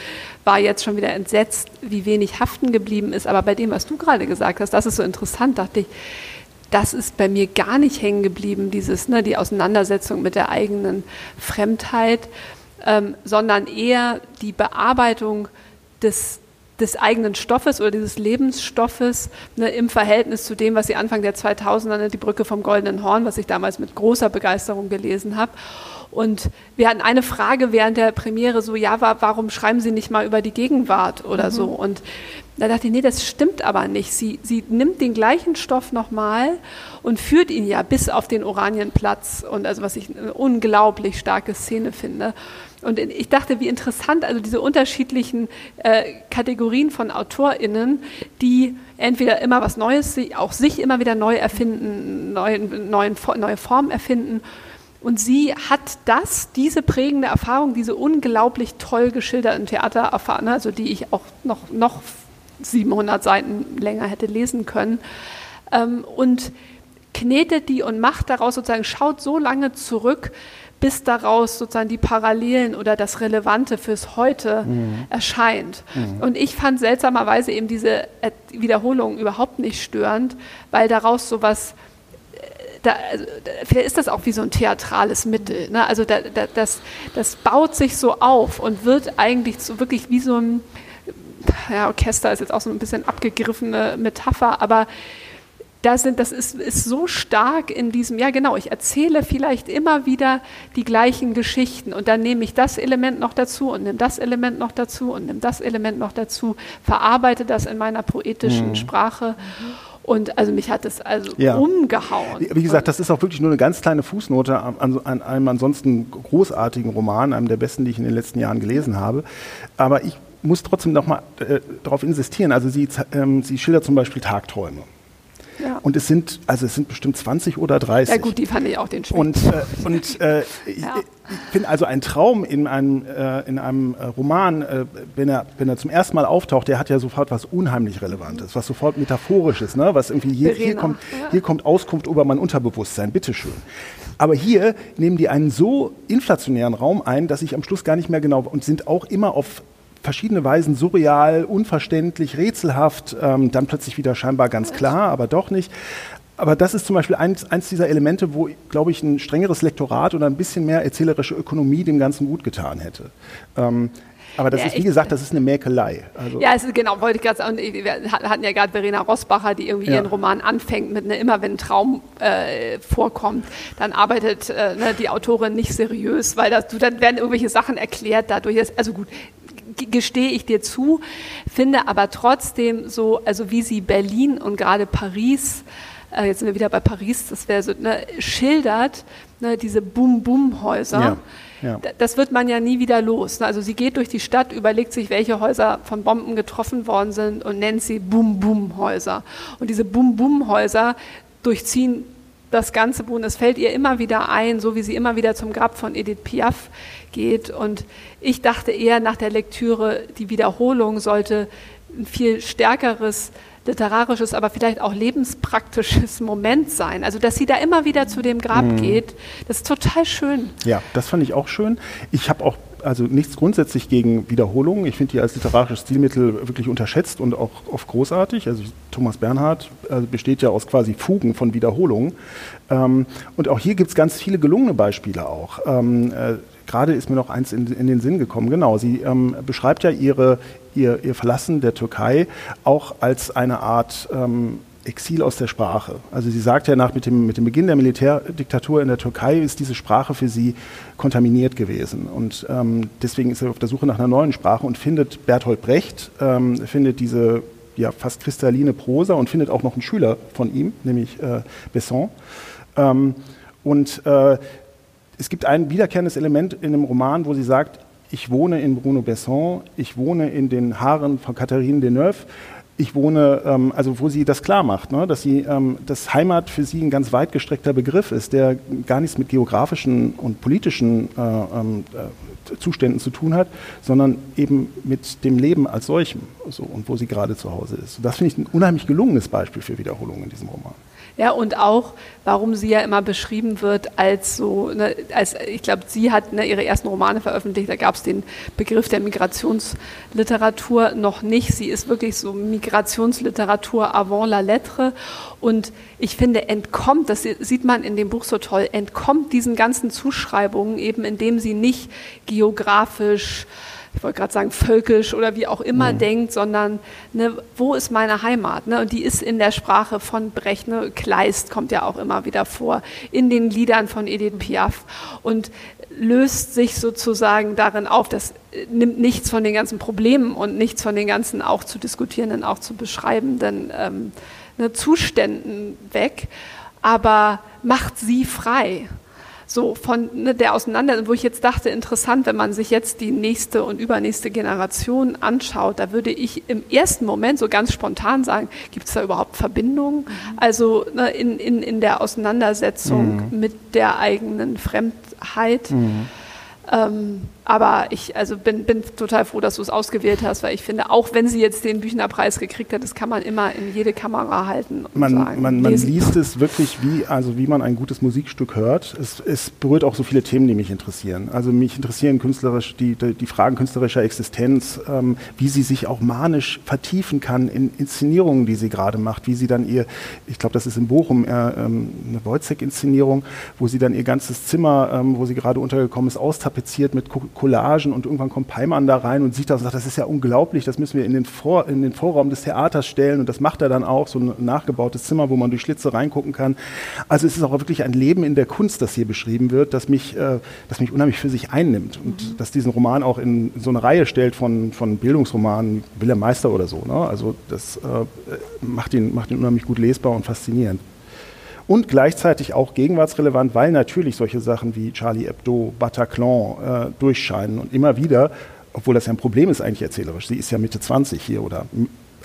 war jetzt schon wieder entsetzt, wie wenig haften geblieben ist. Aber bei dem, was du gerade gesagt hast, das ist so interessant, dachte ich, das ist bei mir gar nicht hängen geblieben, dieses, ne, die Auseinandersetzung mit der eigenen Fremdheit, ähm, sondern eher die Bearbeitung des des eigenen Stoffes oder dieses Lebensstoffes ne, im Verhältnis zu dem, was sie Anfang der 2000er, ne, die Brücke vom Goldenen Horn, was ich damals mit großer Begeisterung gelesen habe. Und wir hatten eine Frage während der Premiere so, ja, warum schreiben Sie nicht mal über die Gegenwart oder mhm. so? Und da dachte ich, nee, das stimmt aber nicht. Sie, sie nimmt den gleichen Stoff nochmal und führt ihn ja bis auf den Oranienplatz und also was ich eine unglaublich starke Szene finde. Und ich dachte, wie interessant, also diese unterschiedlichen äh, Kategorien von AutorInnen, die entweder immer was Neues, auch sich immer wieder neu erfinden, neuen, neuen, neue Formen erfinden. Und sie hat das, diese prägende Erfahrung, diese unglaublich toll geschilderten Theatererfahrungen, also die ich auch noch, noch 700 Seiten länger hätte lesen können, ähm, und knetet die und macht daraus sozusagen, schaut so lange zurück, bis daraus sozusagen die Parallelen oder das Relevante fürs Heute mhm. erscheint. Mhm. Und ich fand seltsamerweise eben diese Wiederholung überhaupt nicht störend, weil daraus sowas äh, da, also, vielleicht ist das auch wie so ein theatrales Mittel. Ne? Also da, da, das, das baut sich so auf und wird eigentlich so wirklich wie so ein ja, Orchester ist jetzt auch so ein bisschen abgegriffene Metapher, aber da sind, das ist, ist so stark in diesem, ja genau, ich erzähle vielleicht immer wieder die gleichen Geschichten und dann nehme ich das Element noch dazu und nehme das Element noch dazu und nehme das Element noch dazu, verarbeite das in meiner poetischen mhm. Sprache. Und also mich hat es also ja. umgehauen. Wie gesagt, das ist auch wirklich nur eine ganz kleine Fußnote an, an, einem ansonsten großartigen Roman, einem der besten, die ich in den letzten Jahren gelesen habe. Aber ich muss trotzdem noch mal äh, darauf insistieren. Also sie, ähm, sie schildert zum Beispiel Tagträume. Ja. Und es sind, also es sind bestimmt 20 oder 30. Ja gut, die fand ich auch den schön. Und, äh, und äh, ja. ich, ich finde also ein Traum in einem, äh, in einem äh, Roman, äh, wenn, er, wenn er zum ersten Mal auftaucht, der hat ja sofort was unheimlich Relevantes, was sofort metaphorisches, ne? was irgendwie hier, hier, kommt, ja. hier kommt Auskunft über mein Unterbewusstsein, bitteschön. Aber hier nehmen die einen so inflationären Raum ein, dass ich am Schluss gar nicht mehr genau und sind auch immer auf verschiedene Weisen surreal, unverständlich, rätselhaft, ähm, dann plötzlich wieder scheinbar ganz klar, aber doch nicht. Aber das ist zum Beispiel eins, eins dieser Elemente, wo, glaube ich, ein strengeres Lektorat oder ein bisschen mehr erzählerische Ökonomie dem Ganzen gut getan hätte. Ähm, aber das ja, ist, wie gesagt, das ist eine Mäkelei. Also ja, ist, genau, wollte ich gerade sagen. Wir hatten ja gerade Verena Rosbacher, die irgendwie ja. ihren Roman anfängt mit, ne, immer wenn ein Traum äh, vorkommt, dann arbeitet äh, ne, die Autorin nicht seriös, weil das, dann werden irgendwelche Sachen erklärt dadurch. Ist, also gut, gestehe ich dir zu, finde aber trotzdem so, also wie sie Berlin und gerade Paris, äh, jetzt sind wir wieder bei Paris, das wäre so, ne, schildert, ne, diese Bum-Bum-Häuser. Ja. Ja. Das wird man ja nie wieder los. Ne? Also sie geht durch die Stadt, überlegt sich, welche Häuser von Bomben getroffen worden sind und nennt sie Bum-Bum-Häuser. Und diese Bum-Bum-Häuser durchziehen das ganze Buch. Und es fällt ihr immer wieder ein, so wie sie immer wieder zum Grab von Edith Piaf geht. Und ich dachte eher nach der Lektüre, die Wiederholung sollte ein viel stärkeres literarisches, aber vielleicht auch lebenspraktisches Moment sein. Also, dass sie da immer wieder zu dem Grab mhm. geht, das ist total schön. Ja, das fand ich auch schön. Ich habe auch also nichts grundsätzlich gegen Wiederholungen. Ich finde die als literarisches Stilmittel wirklich unterschätzt und auch oft großartig. Also Thomas Bernhard also besteht ja aus quasi Fugen von Wiederholungen. Ähm, und auch hier gibt es ganz viele gelungene Beispiele auch. Ähm, äh, gerade ist mir noch eins in, in den Sinn gekommen. Genau, sie ähm, beschreibt ja ihre, ihr, ihr Verlassen der Türkei auch als eine Art ähm, Exil aus der Sprache. Also sie sagt ja nach mit dem, mit dem Beginn der Militärdiktatur in der Türkei ist diese Sprache für sie kontaminiert gewesen. Und ähm, deswegen ist sie auf der Suche nach einer neuen Sprache und findet Bertolt Brecht, ähm, findet diese ja, fast kristalline Prosa und findet auch noch einen Schüler von ihm, nämlich äh, Besson Ähm, und äh, es gibt ein wiederkehrendes Element in dem Roman, wo sie sagt, ich wohne in Bruno Besson, ich wohne in den Haaren von Catherine Deneuve, ich wohne, ähm, also wo sie das klar macht, ne, dass sie, ähm, dass Heimat für sie ein ganz weit gestreckter Begriff ist, der gar nichts mit geografischen und politischen äh, ähm, äh, Zuständen zu tun hat, sondern eben mit dem Leben als solchem so, und wo sie gerade zu Hause ist. Und das finde ich ein unheimlich gelungenes Beispiel für Wiederholung in diesem Roman. Ja, und auch, warum sie ja immer beschrieben wird als so, ne, als ich glaube, sie hat ne, ihre ersten Romane veröffentlicht, da gab es den Begriff der Migrationsliteratur noch nicht. Sie ist wirklich so Migrationsliteratur avant la lettre. Und ich finde, entkommt, das sieht man in dem Buch so toll, entkommt diesen ganzen Zuschreibungen eben, indem sie nicht geografisch ich wollte gerade sagen, völkisch oder wie auch immer mhm. denkt, sondern ne, wo ist meine Heimat? Ne? Und die ist in der Sprache von Brecht, ne? Kleist kommt ja auch immer wieder vor, in den Liedern von Edith Piaf und löst sich sozusagen darin auf. Das äh, nimmt nichts von den ganzen Problemen und nichts von den ganzen auch zu diskutierenden, auch zu beschreibenden ähm, ne, Zuständen weg, aber macht sie frei so von ne, der Auseinandersetzung, wo ich jetzt dachte, interessant, wenn man sich jetzt die nächste und übernächste Generation anschaut, da würde ich im ersten Moment so ganz spontan sagen, gibt es da überhaupt Verbindungen? Mhm. Also ne, in, in, in der Auseinandersetzung mhm. mit der eigenen Fremdheit. Mhm. Ähm, aber ich also bin, bin total froh, dass du es ausgewählt hast, weil ich finde, auch wenn sie jetzt den Büchnerpreis gekriegt hat, das kann man immer in jede Kamera halten. man, sagen, man, man liest es wirklich wie, also wie man ein gutes Musikstück hört. Es, es, berührt auch so viele Themen, die mich interessieren. Also mich interessieren künstlerisch die, die, die Fragen künstlerischer Existenz, ähm, wie sie sich auch manisch vertiefen kann in Inszenierungen, die sie gerade macht, wie sie dann ihr, ich glaube, das ist in Bochum äh, ähm, eine Wojcek-Inszenierung, wo sie dann ihr ganzes Zimmer, ähm, wo sie gerade untergekommen ist, austapeziert mit Collagen und irgendwann kommt Peimann da rein und sieht das und sagt, das ist ja unglaublich, das müssen wir in den, Vor in den Vorraum des Theaters stellen und das macht er dann auch, so ein nachgebautes Zimmer, wo man durch Schlitze reingucken kann. Also es ist auch wirklich ein Leben in der Kunst, das hier beschrieben wird, das mich, äh, das mich unheimlich für sich einnimmt und mhm. das diesen Roman auch in so eine Reihe stellt von, von Bildungsromanen, Wilhelm Meister oder so. Ne? Also das äh, macht, ihn, macht ihn unheimlich gut lesbar und faszinierend und gleichzeitig auch gegenwartsrelevant, weil natürlich solche Sachen wie Charlie Hebdo, Bataclan äh, durchscheinen und immer wieder, obwohl das ja ein Problem ist eigentlich erzählerisch, sie ist ja Mitte 20 hier oder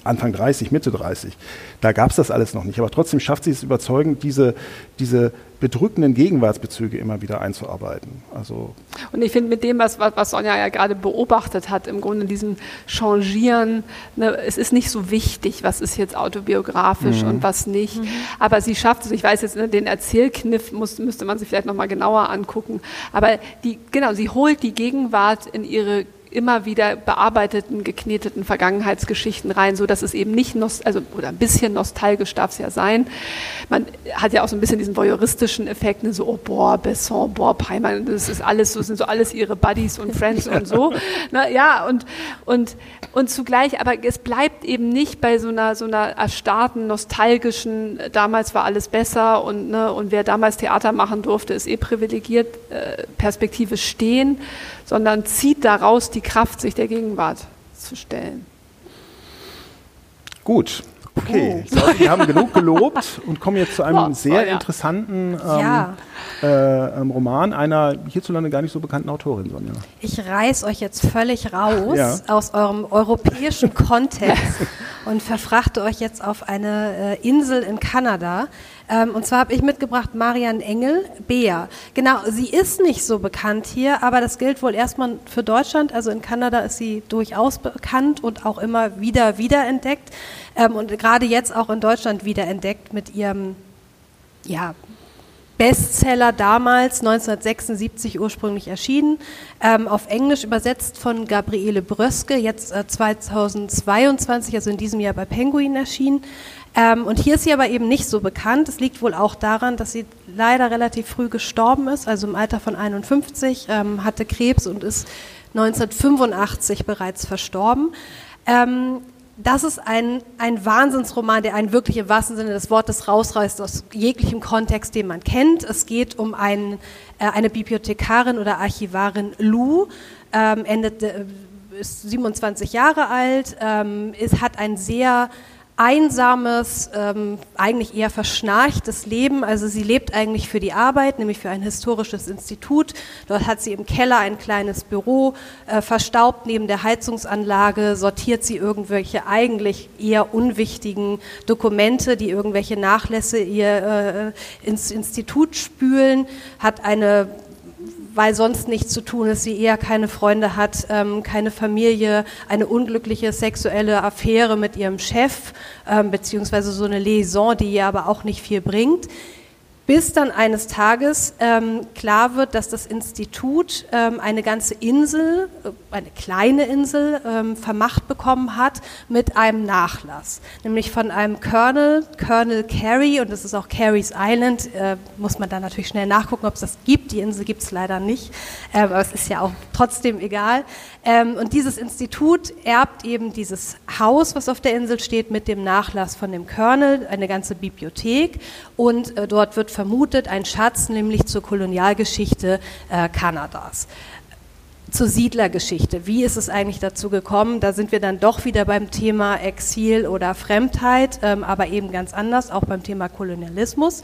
Anfang 30, Mitte 30. Da gab es das alles noch nicht. Aber trotzdem schafft sie es überzeugend, diese, diese bedrückenden Gegenwartsbezüge immer wieder einzuarbeiten. Also und ich finde mit dem, was, was Sonja ja gerade beobachtet hat, im Grunde diesem Changieren, ne, es ist nicht so wichtig, was ist jetzt autobiografisch mhm. und was nicht. Mhm. Aber sie schafft es, ich weiß jetzt, ne, den Erzählkniff muss, müsste man sich vielleicht nochmal genauer angucken. Aber die, genau, sie holt die Gegenwart in ihre immer wieder bearbeiteten, gekneteten Vergangenheitsgeschichten rein, so dass es eben nicht, also oder ein bisschen nostalgisch darf es ja sein. Man hat ja auch so ein bisschen diesen voyeuristischen Effekt, ne, so oh, boah, Besson, boah, Peimann, das ist alles, so sind so alles ihre Buddies und Friends und so. Na, ja und und und zugleich, aber es bleibt eben nicht bei so einer so einer erstarrten nostalgischen. Damals war alles besser und ne, und wer damals Theater machen durfte, ist eh privilegiert. Äh, Perspektive stehen, sondern zieht daraus die Kraft, sich der Gegenwart zu stellen. Gut. Okay, oh. ich glaube, wir haben genug gelobt und kommen jetzt zu einem oh, sehr oh, ja. interessanten ähm, ja. äh, ähm, Roman einer hierzulande gar nicht so bekannten Autorin, Sonja. Ich reiß euch jetzt völlig raus ja. aus eurem europäischen Kontext und verfrachte euch jetzt auf eine äh, Insel in Kanada. Ähm, und zwar habe ich mitgebracht Marian Engel, Bea. Genau, sie ist nicht so bekannt hier, aber das gilt wohl erstmal für Deutschland. Also in Kanada ist sie durchaus bekannt und auch immer wieder wiederentdeckt. Ähm, und gerade jetzt auch in Deutschland wiederentdeckt mit ihrem, ja, Bestseller damals, 1976 ursprünglich erschienen, ähm, auf Englisch übersetzt von Gabriele Bröske, jetzt äh, 2022, also in diesem Jahr bei Penguin erschienen. Ähm, und hier ist sie aber eben nicht so bekannt. Es liegt wohl auch daran, dass sie leider relativ früh gestorben ist, also im Alter von 51, ähm, hatte Krebs und ist 1985 bereits verstorben. Ähm, das ist ein, ein Wahnsinnsroman, der einen wirklich im wahrsten Sinne des Wortes rausreißt aus jeglichem Kontext, den man kennt. Es geht um ein, äh, eine Bibliothekarin oder Archivarin Lou, ähm, endet, äh, ist 27 Jahre alt, ähm, ist, hat ein sehr einsames, ähm, eigentlich eher verschnarchtes Leben. Also sie lebt eigentlich für die Arbeit, nämlich für ein historisches Institut. Dort hat sie im Keller ein kleines Büro, äh, verstaubt neben der Heizungsanlage, sortiert sie irgendwelche eigentlich eher unwichtigen Dokumente, die irgendwelche Nachlässe ihr äh, ins Institut spülen, hat eine weil sonst nichts zu tun ist, sie eher keine Freunde hat, ähm, keine Familie, eine unglückliche sexuelle Affäre mit ihrem Chef, ähm, beziehungsweise so eine Liaison, die ihr aber auch nicht viel bringt bis dann eines Tages ähm, klar wird, dass das Institut ähm, eine ganze Insel, äh, eine kleine Insel, ähm, vermacht bekommen hat mit einem Nachlass, nämlich von einem Colonel, Colonel Carey, und das ist auch Carey's Island, äh, muss man dann natürlich schnell nachgucken, ob es das gibt. Die Insel gibt es leider nicht, äh, aber es ist ja auch trotzdem egal. Ähm, und dieses Institut erbt eben dieses Haus, was auf der Insel steht, mit dem Nachlass von dem Colonel, eine ganze Bibliothek, und äh, dort wird vermutet, ein Schatz, nämlich zur Kolonialgeschichte äh, Kanadas zur Siedlergeschichte. Wie ist es eigentlich dazu gekommen? Da sind wir dann doch wieder beim Thema Exil oder Fremdheit, ähm, aber eben ganz anders, auch beim Thema Kolonialismus.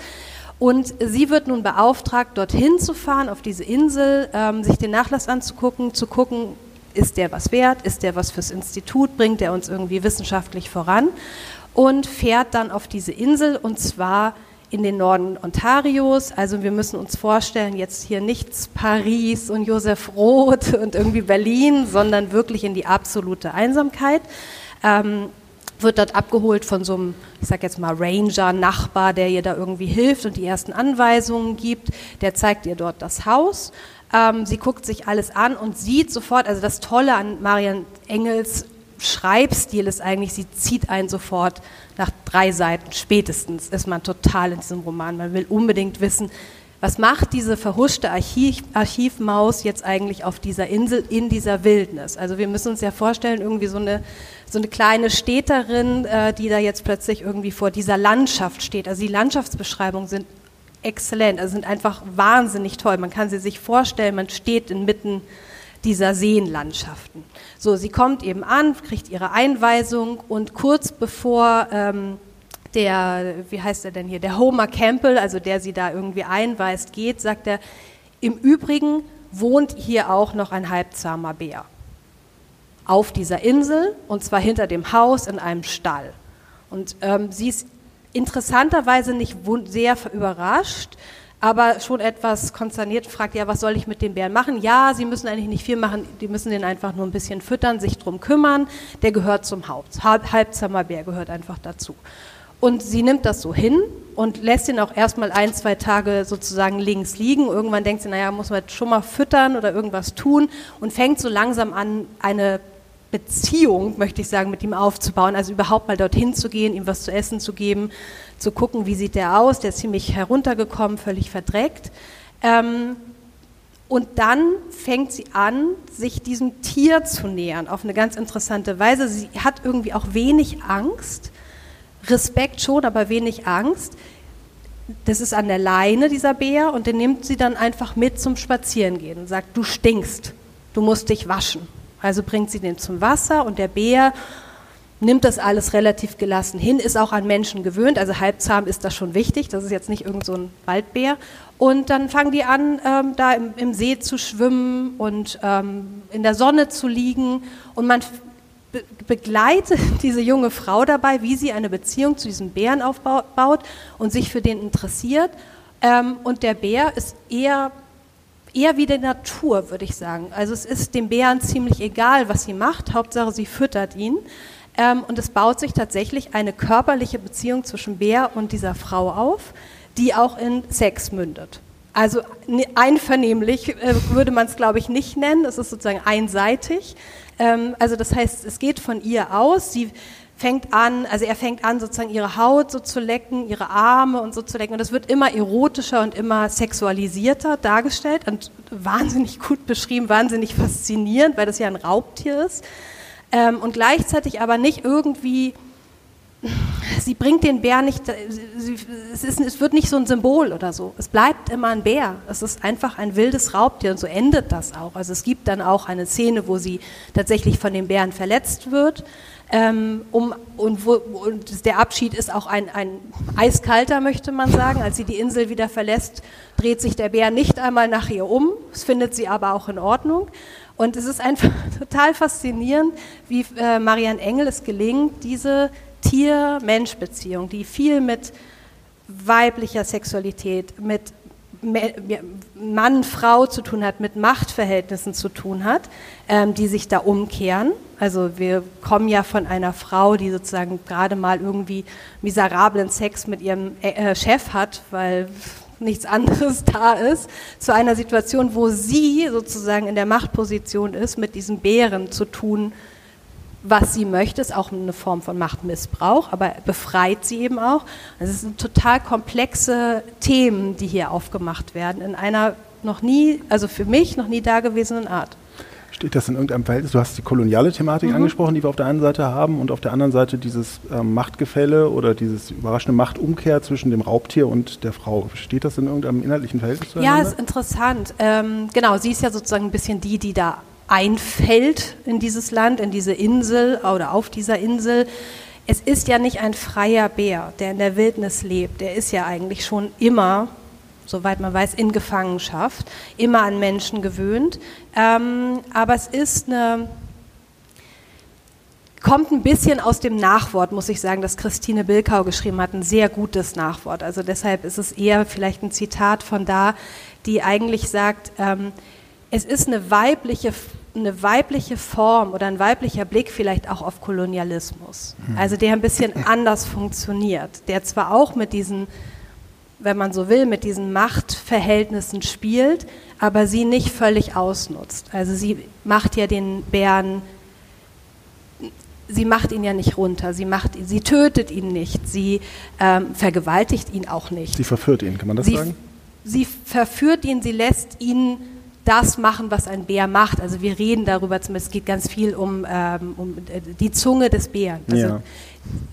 Und sie wird nun beauftragt, dorthin zu fahren, auf diese Insel, ähm, sich den Nachlass anzugucken, zu gucken, ist der was wert, ist der was fürs Institut, bringt der uns irgendwie wissenschaftlich voran und fährt dann auf diese Insel und zwar in den Norden Ontarios. Also wir müssen uns vorstellen, jetzt hier nichts Paris und Josef Roth und irgendwie Berlin, sondern wirklich in die absolute Einsamkeit. Ähm, wird dort abgeholt von so einem, ich sag jetzt mal, Ranger, Nachbar, der ihr da irgendwie hilft und die ersten Anweisungen gibt. Der zeigt ihr dort das Haus. Ähm, sie guckt sich alles an und sieht sofort, also das Tolle an Marian Engels Schreibstil ist eigentlich, sie zieht einen sofort nach drei Seiten spätestens, ist man total in diesem Roman. Man will unbedingt wissen, was macht diese verhuschte Archiv, Archivmaus jetzt eigentlich auf dieser Insel in dieser Wildnis? Also wir müssen uns ja vorstellen, irgendwie so eine, so eine kleine Städterin, äh, die da jetzt plötzlich irgendwie vor dieser Landschaft steht. Also die Landschaftsbeschreibungen sind exzellent, also sind einfach wahnsinnig toll. Man kann sie sich vorstellen, man steht inmitten dieser Seenlandschaften. So, sie kommt eben an, kriegt ihre Einweisung und kurz bevor ähm, der, wie heißt er denn hier, der Homer Campbell, also der sie da irgendwie einweist, geht, sagt er, im Übrigen wohnt hier auch noch ein halbzahmer Bär auf dieser Insel und zwar hinter dem Haus in einem Stall. Und ähm, sie ist interessanterweise nicht sehr überrascht, aber schon etwas konsterniert, fragt, ja, was soll ich mit dem Bären machen? Ja, sie müssen eigentlich nicht viel machen, die müssen den einfach nur ein bisschen füttern, sich drum kümmern, der gehört zum Haupt. Halbzimmerbär gehört einfach dazu. Und sie nimmt das so hin und lässt ihn auch erstmal ein, zwei Tage sozusagen links liegen. Irgendwann denkt sie, naja, muss man jetzt schon mal füttern oder irgendwas tun und fängt so langsam an, eine Beziehung, möchte ich sagen, mit ihm aufzubauen. Also überhaupt mal dorthin zu gehen, ihm was zu essen zu geben, zu gucken, wie sieht der aus, der ist ziemlich heruntergekommen, völlig verdreckt. Ähm, und dann fängt sie an, sich diesem Tier zu nähern, auf eine ganz interessante Weise. Sie hat irgendwie auch wenig Angst, Respekt schon, aber wenig Angst. Das ist an der Leine, dieser Bär, und den nimmt sie dann einfach mit zum Spazierengehen und sagt, du stinkst, du musst dich waschen. Also bringt sie den zum Wasser und der Bär nimmt das alles relativ gelassen hin, ist auch an Menschen gewöhnt, also halbzahm ist das schon wichtig, das ist jetzt nicht irgend so ein Waldbär. Und dann fangen die an, ähm, da im, im, See zu schwimmen und ähm, in der Sonne zu liegen und man be begleitet diese junge Frau dabei, wie sie eine Beziehung zu diesem Bären aufbaut und sich für den interessiert. Ähm, und der Bär ist eher eher wie der Natur, würde ich sagen. Also es ist dem Bären ziemlich egal, was sie macht, Hauptsache sie füttert ihn. Ähm, und es baut sich tatsächlich eine körperliche Beziehung zwischen Bär und dieser Frau auf, die auch in Sex mündet. Also einvernehmlich äh, würde man es, glaube ich, nicht nennen. Es ist sozusagen einseitig. Ähm, also das heißt, es geht von ihr aus. Sie fängt an, also er fängt an, sozusagen ihre Haut so zu lecken, ihre Arme und so zu lecken. Und das wird immer erotischer und immer sexualisierter dargestellt und wahnsinnig gut beschrieben, wahnsinnig faszinierend, weil das ja ein Raubtier ist ähm, und gleichzeitig aber nicht irgendwie sie bringt den Bär nicht, sie, es, ist, es wird nicht so ein Symbol oder so. Es bleibt immer ein Bär. Es ist einfach ein wildes Raubtier und so endet das auch. Also es gibt dann auch eine Szene, wo sie tatsächlich von dem Bären verletzt wird. Ähm, um, und, wo, und, der Abschied ist auch ein, ein eiskalter, möchte man sagen. Als sie die Insel wieder verlässt, dreht sich der Bär nicht einmal nach ihr um. Das findet sie aber auch in Ordnung. Und es ist einfach total faszinierend, wie äh, Marianne Engel es gelingt, diese Tier-Mensch-Beziehung, die viel mit weiblicher Sexualität, mit Mann, Frau zu tun hat, mit Machtverhältnissen zu tun hat, ähm, die sich da umkehren. Also wir kommen ja von einer Frau, die sozusagen gerade mal irgendwie miserablen Sex mit ihrem äh, Chef hat, weil nichts anderes da ist, zu einer Situation, wo sie sozusagen in der Machtposition ist, mit diesen Bären zu tun, was sie möchte, ist auch eine Form von Machtmissbrauch, aber befreit sie eben auch. Also es sind total komplexe Themen, die hier aufgemacht werden, in einer noch nie, also für mich noch nie dagewesenen Art. Steht das in irgendeinem Verhältnis? Du hast die koloniale Thematik mhm. angesprochen, die wir auf der einen Seite haben, und auf der anderen Seite dieses ähm, Machtgefälle oder dieses überraschende Machtumkehr zwischen dem Raubtier und der Frau. Steht das in irgendeinem inhaltlichen Verhältnis? Ja, ist interessant. Ähm, genau, sie ist ja sozusagen ein bisschen die, die da einfällt in dieses Land, in diese Insel oder auf dieser Insel. Es ist ja nicht ein freier Bär, der in der Wildnis lebt. Der ist ja eigentlich schon immer, soweit man weiß, in Gefangenschaft, immer an Menschen gewöhnt. Ähm, aber es ist eine, kommt ein bisschen aus dem Nachwort, muss ich sagen, das Christine Bilkau geschrieben hat, ein sehr gutes Nachwort. Also deshalb ist es eher vielleicht ein Zitat von da, die eigentlich sagt, ähm, es ist eine weibliche eine weibliche Form oder ein weiblicher Blick vielleicht auch auf Kolonialismus. Hm. Also der ein bisschen anders funktioniert, der zwar auch mit diesen, wenn man so will, mit diesen Machtverhältnissen spielt, aber sie nicht völlig ausnutzt. Also sie macht ja den Bären, sie macht ihn ja nicht runter, sie, macht, sie tötet ihn nicht, sie ähm, vergewaltigt ihn auch nicht. Sie verführt ihn, kann man das sie, sagen? Sie verführt ihn, sie lässt ihn das machen, was ein Bär macht. Also wir reden darüber, es geht ganz viel um, ähm, um äh, die Zunge des Bären. Also ja.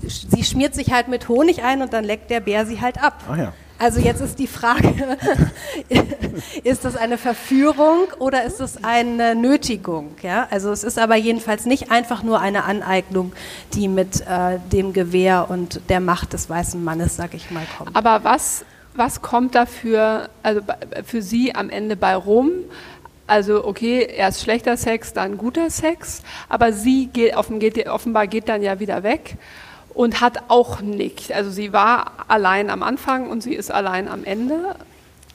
Sie schmiert sich halt mit Honig ein und dann leckt der Bär sie halt ab. Ja. Also jetzt ist die Frage, ist das eine Verführung oder ist es eine Nötigung? Ja? Also es ist aber jedenfalls nicht einfach nur eine Aneignung, die mit äh, dem Gewehr und der Macht des weißen Mannes, sag ich mal, kommt. Aber was was kommt dafür, also für Sie am Ende bei rum? Also okay, erst schlechter Sex, dann guter Sex, aber sie geht, offenbar geht dann ja wieder weg und hat auch nicht. Also sie war allein am Anfang und sie ist allein am Ende.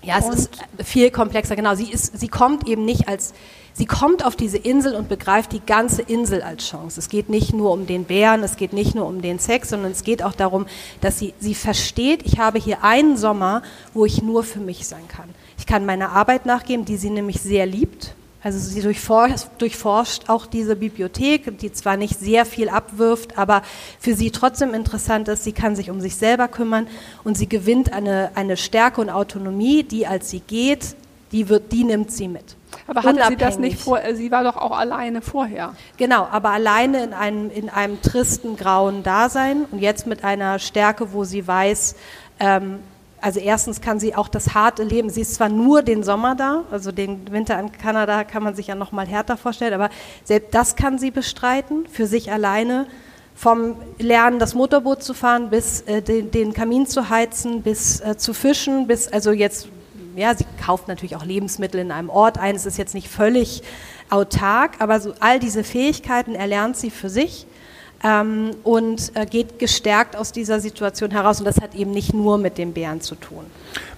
Ja, es und ist viel komplexer, genau. Sie, ist, sie kommt eben nicht als Sie kommt auf diese Insel und begreift die ganze Insel als Chance. Es geht nicht nur um den Bären, es geht nicht nur um den Sex, sondern es geht auch darum, dass sie, sie versteht, ich habe hier einen Sommer, wo ich nur für mich sein kann. Ich kann meiner Arbeit nachgehen, die sie nämlich sehr liebt. Also sie durchforscht, durchforscht auch diese Bibliothek, die zwar nicht sehr viel abwirft, aber für sie trotzdem interessant ist. Sie kann sich um sich selber kümmern und sie gewinnt eine, eine Stärke und Autonomie, die als sie geht, die, wird, die nimmt sie mit. Aber hatte sie das nicht vor? Sie war doch auch alleine vorher. Genau, aber alleine in einem, in einem tristen, grauen Dasein und jetzt mit einer Stärke, wo sie weiß, ähm, also erstens kann sie auch das harte Leben, sie ist zwar nur den Sommer da, also den Winter in Kanada kann man sich ja noch mal härter vorstellen, aber selbst das kann sie bestreiten, für sich alleine, vom Lernen, das Motorboot zu fahren, bis äh, den, den, Kamin zu heizen, bis äh, zu fischen, bis, also jetzt ja, sie kauft natürlich auch Lebensmittel in einem Ort ein. Es ist jetzt nicht völlig autark, aber so all diese Fähigkeiten erlernt sie für sich ähm, und äh, geht gestärkt aus dieser Situation heraus. Und das hat eben nicht nur mit dem Bären zu tun.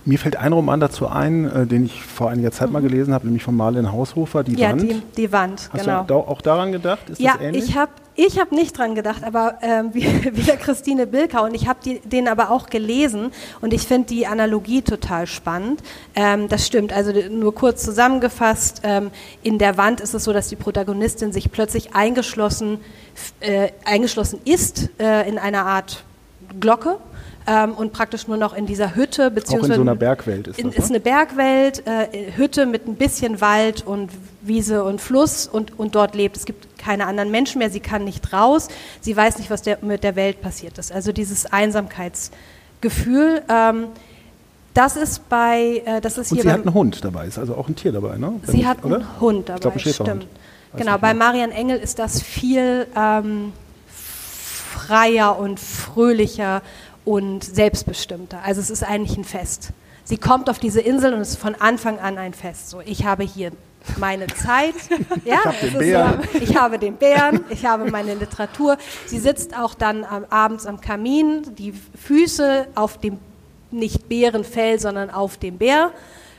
Mir fällt ein Roman dazu ein, äh, den ich vor einiger Zeit mhm. mal gelesen habe, nämlich von Marlene Haushofer, Die ja, Wand. Die, die Wand, Hast genau. du auch daran gedacht? Ist ja, ich habe ich hab nicht dran gedacht, aber ähm, wie, wie der Christine Bilkau und ich habe den aber auch gelesen und ich finde die Analogie total spannend. Ähm, das stimmt, also nur kurz zusammengefasst, ähm, in der Wand ist es so, dass die Protagonistin sich plötzlich eingeschlossen, äh, eingeschlossen ist äh, in einer Art Glocke ähm, und praktisch nur noch in dieser Hütte, beziehungsweise. Auch in so einer Bergwelt ist in, das, ne? Ist eine Bergwelt, äh, Hütte mit ein bisschen Wald und Wiese und Fluss und, und dort lebt. Es gibt keine anderen Menschen mehr, sie kann nicht raus, sie weiß nicht, was der, mit der Welt passiert ist. Also dieses Einsamkeitsgefühl. Ähm, das ist bei, äh, das ist Und hier sie beim, hat einen Hund dabei, ist also auch ein Tier dabei, ne? Wenn Sie ich- hat oder? einen Hund dabei, Ich glaube, ein stimmt. Weiß Genau, bei. Marian Engel ist das viel ähm, freier und fröhlicher und selbstbestimmter. Also es ist eigentlich ein Fest. Sie kommt auf diese Insel und es ist von Anfang an ein Fest. So, ich habe hier meine Zeit. Ja, Ich habe es den Bären. So, ich habe den Bären, ich habe meine Literatur. Sie sitzt auch dann am, abends am Kamin, die Füße auf dem nicht Bärenfell, sondern auf dem Bär,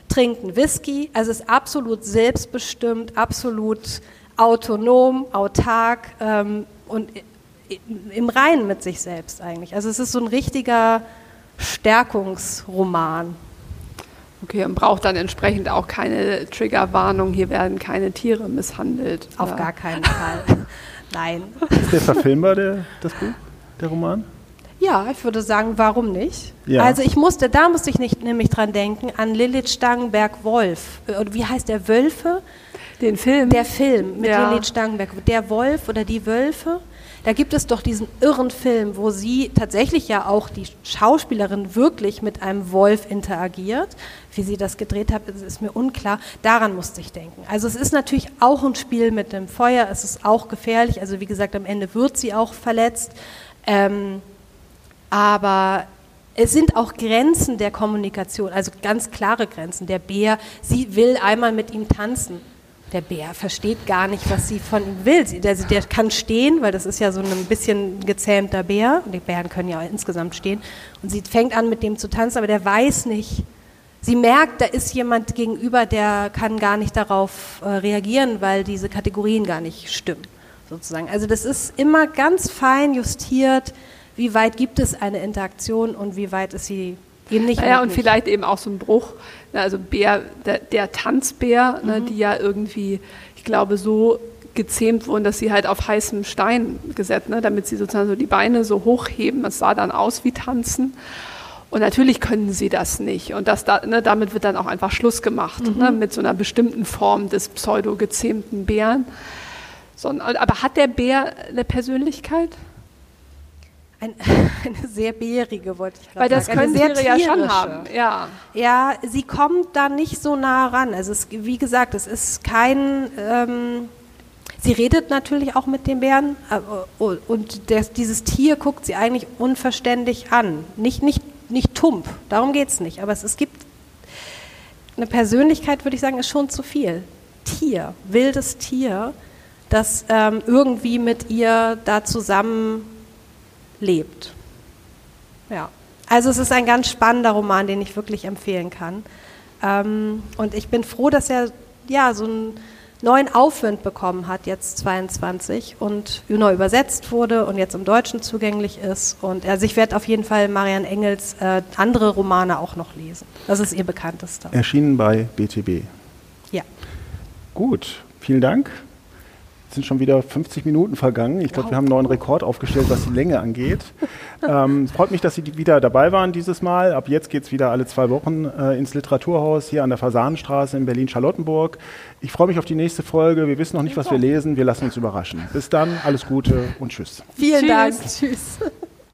trinkt einen Whisky. Also ist absolut selbstbestimmt, absolut autonom, autark ähm, und im Reinen mit sich selbst eigentlich. Also es ist so ein richtiger Stärkungsroman. Okay, und braucht dann entsprechend auch keine Triggerwarnung, hier werden keine Tiere misshandelt. Auf Ja. gar keinen Fall. Nein. Ist der verfilmbar, der, das Buch, der Roman? Ja, ich würde sagen, warum nicht? Ja. Also ich musste, da musste ich nicht, nämlich dran denken, an Lilith Stangenberg-Wolf. Äh, Oder wie heißt der Wölfe? Den Film. Der Film mit Ja. Lilith Stangenberg. Der Wolf oder die Wölfe. Da gibt es doch diesen irren Film, wo sie tatsächlich ja auch die Schauspielerin wirklich mit einem Wolf interagiert. Wie sie das gedreht hat, ist, mir unklar. Daran musste ich denken. Also es ist natürlich auch ein Spiel mit dem Feuer. Es ist auch gefährlich. Also wie gesagt, am Ende wird sie auch verletzt. Ähm, aber es sind auch Grenzen der Kommunikation, also ganz klare Grenzen. Der Bär, sie will einmal mit ihm tanzen. Der Bär versteht gar nicht, was sie von ihm will. Sie, der, der kann stehen, weil das ist ja so ein bisschen gezähmter Bär. Die Bären können ja auch insgesamt stehen. Und sie fängt an, mit dem zu tanzen, aber der weiß nicht. Sie merkt, da ist jemand gegenüber, der kann gar nicht darauf äh, reagieren, weil diese Kategorien gar nicht stimmen, sozusagen. Also das ist immer ganz fein justiert, wie weit gibt es eine Interaktion und wie weit ist sie eben nicht Ja, und möglich. vielleicht eben auch so ein Bruch. Ne, Also Bär, der, der Tanzbär, ne, Mhm. die ja irgendwie, ich glaube, so gezähmt wurden, dass sie halt auf heißem Stein gesetzt, ne, damit sie sozusagen so die Beine so hochheben. Es sah dann aus wie Tanzen. Und natürlich können sie das nicht. Und das da, ne, damit wird dann auch einfach Schluss gemacht, Mhm. ne, mit so einer bestimmten Form des pseudo-gezähmten Bären. So, aber hat der Bär eine Persönlichkeit? Ein, eine sehr bärige, wollte ich gerade Weil das sagen. können Tiere ja schon haben. Ja. Ja, sie kommt da nicht so nah ran. Also es, wie gesagt, es ist kein. Ähm, sie redet natürlich auch mit dem Bären äh, und das, dieses Tier guckt sie eigentlich unverständlich an. Nicht, nicht, nicht tump, darum geht es nicht. Aber es, es gibt eine Persönlichkeit, würde ich sagen, ist schon zu viel. Tier, wildes Tier, das ähm, irgendwie mit ihr da zusammen lebt. Ja. Also es ist ein ganz spannender Roman, den ich wirklich empfehlen kann. Ähm, und ich bin froh, dass er ja so einen neuen Aufwind bekommen hat, jetzt 22 und neu übersetzt wurde und jetzt im Deutschen zugänglich ist. Und also ich werde auf jeden Fall Marian Engels äh, andere Romane auch noch lesen. Das ist ihr bekanntester. Erschienen bei BTB. Ja. Gut, vielen Dank. Es sind schon wieder 50 Minuten vergangen. Ich glaube, wir haben einen neuen Rekord aufgestellt, was die Länge angeht. ähm, es freut mich, dass Sie wieder dabei waren dieses Mal. Ab jetzt geht es wieder alle zwei Wochen äh, ins Literaturhaus hier an der Fasanenstraße in Berlin-Charlottenburg. Ich freue mich auf die nächste Folge. Wir wissen noch nicht, was wir lesen. Wir lassen uns überraschen. Bis dann, alles Gute und tschüss. Vielen Tschüss. Dank. Tschüss.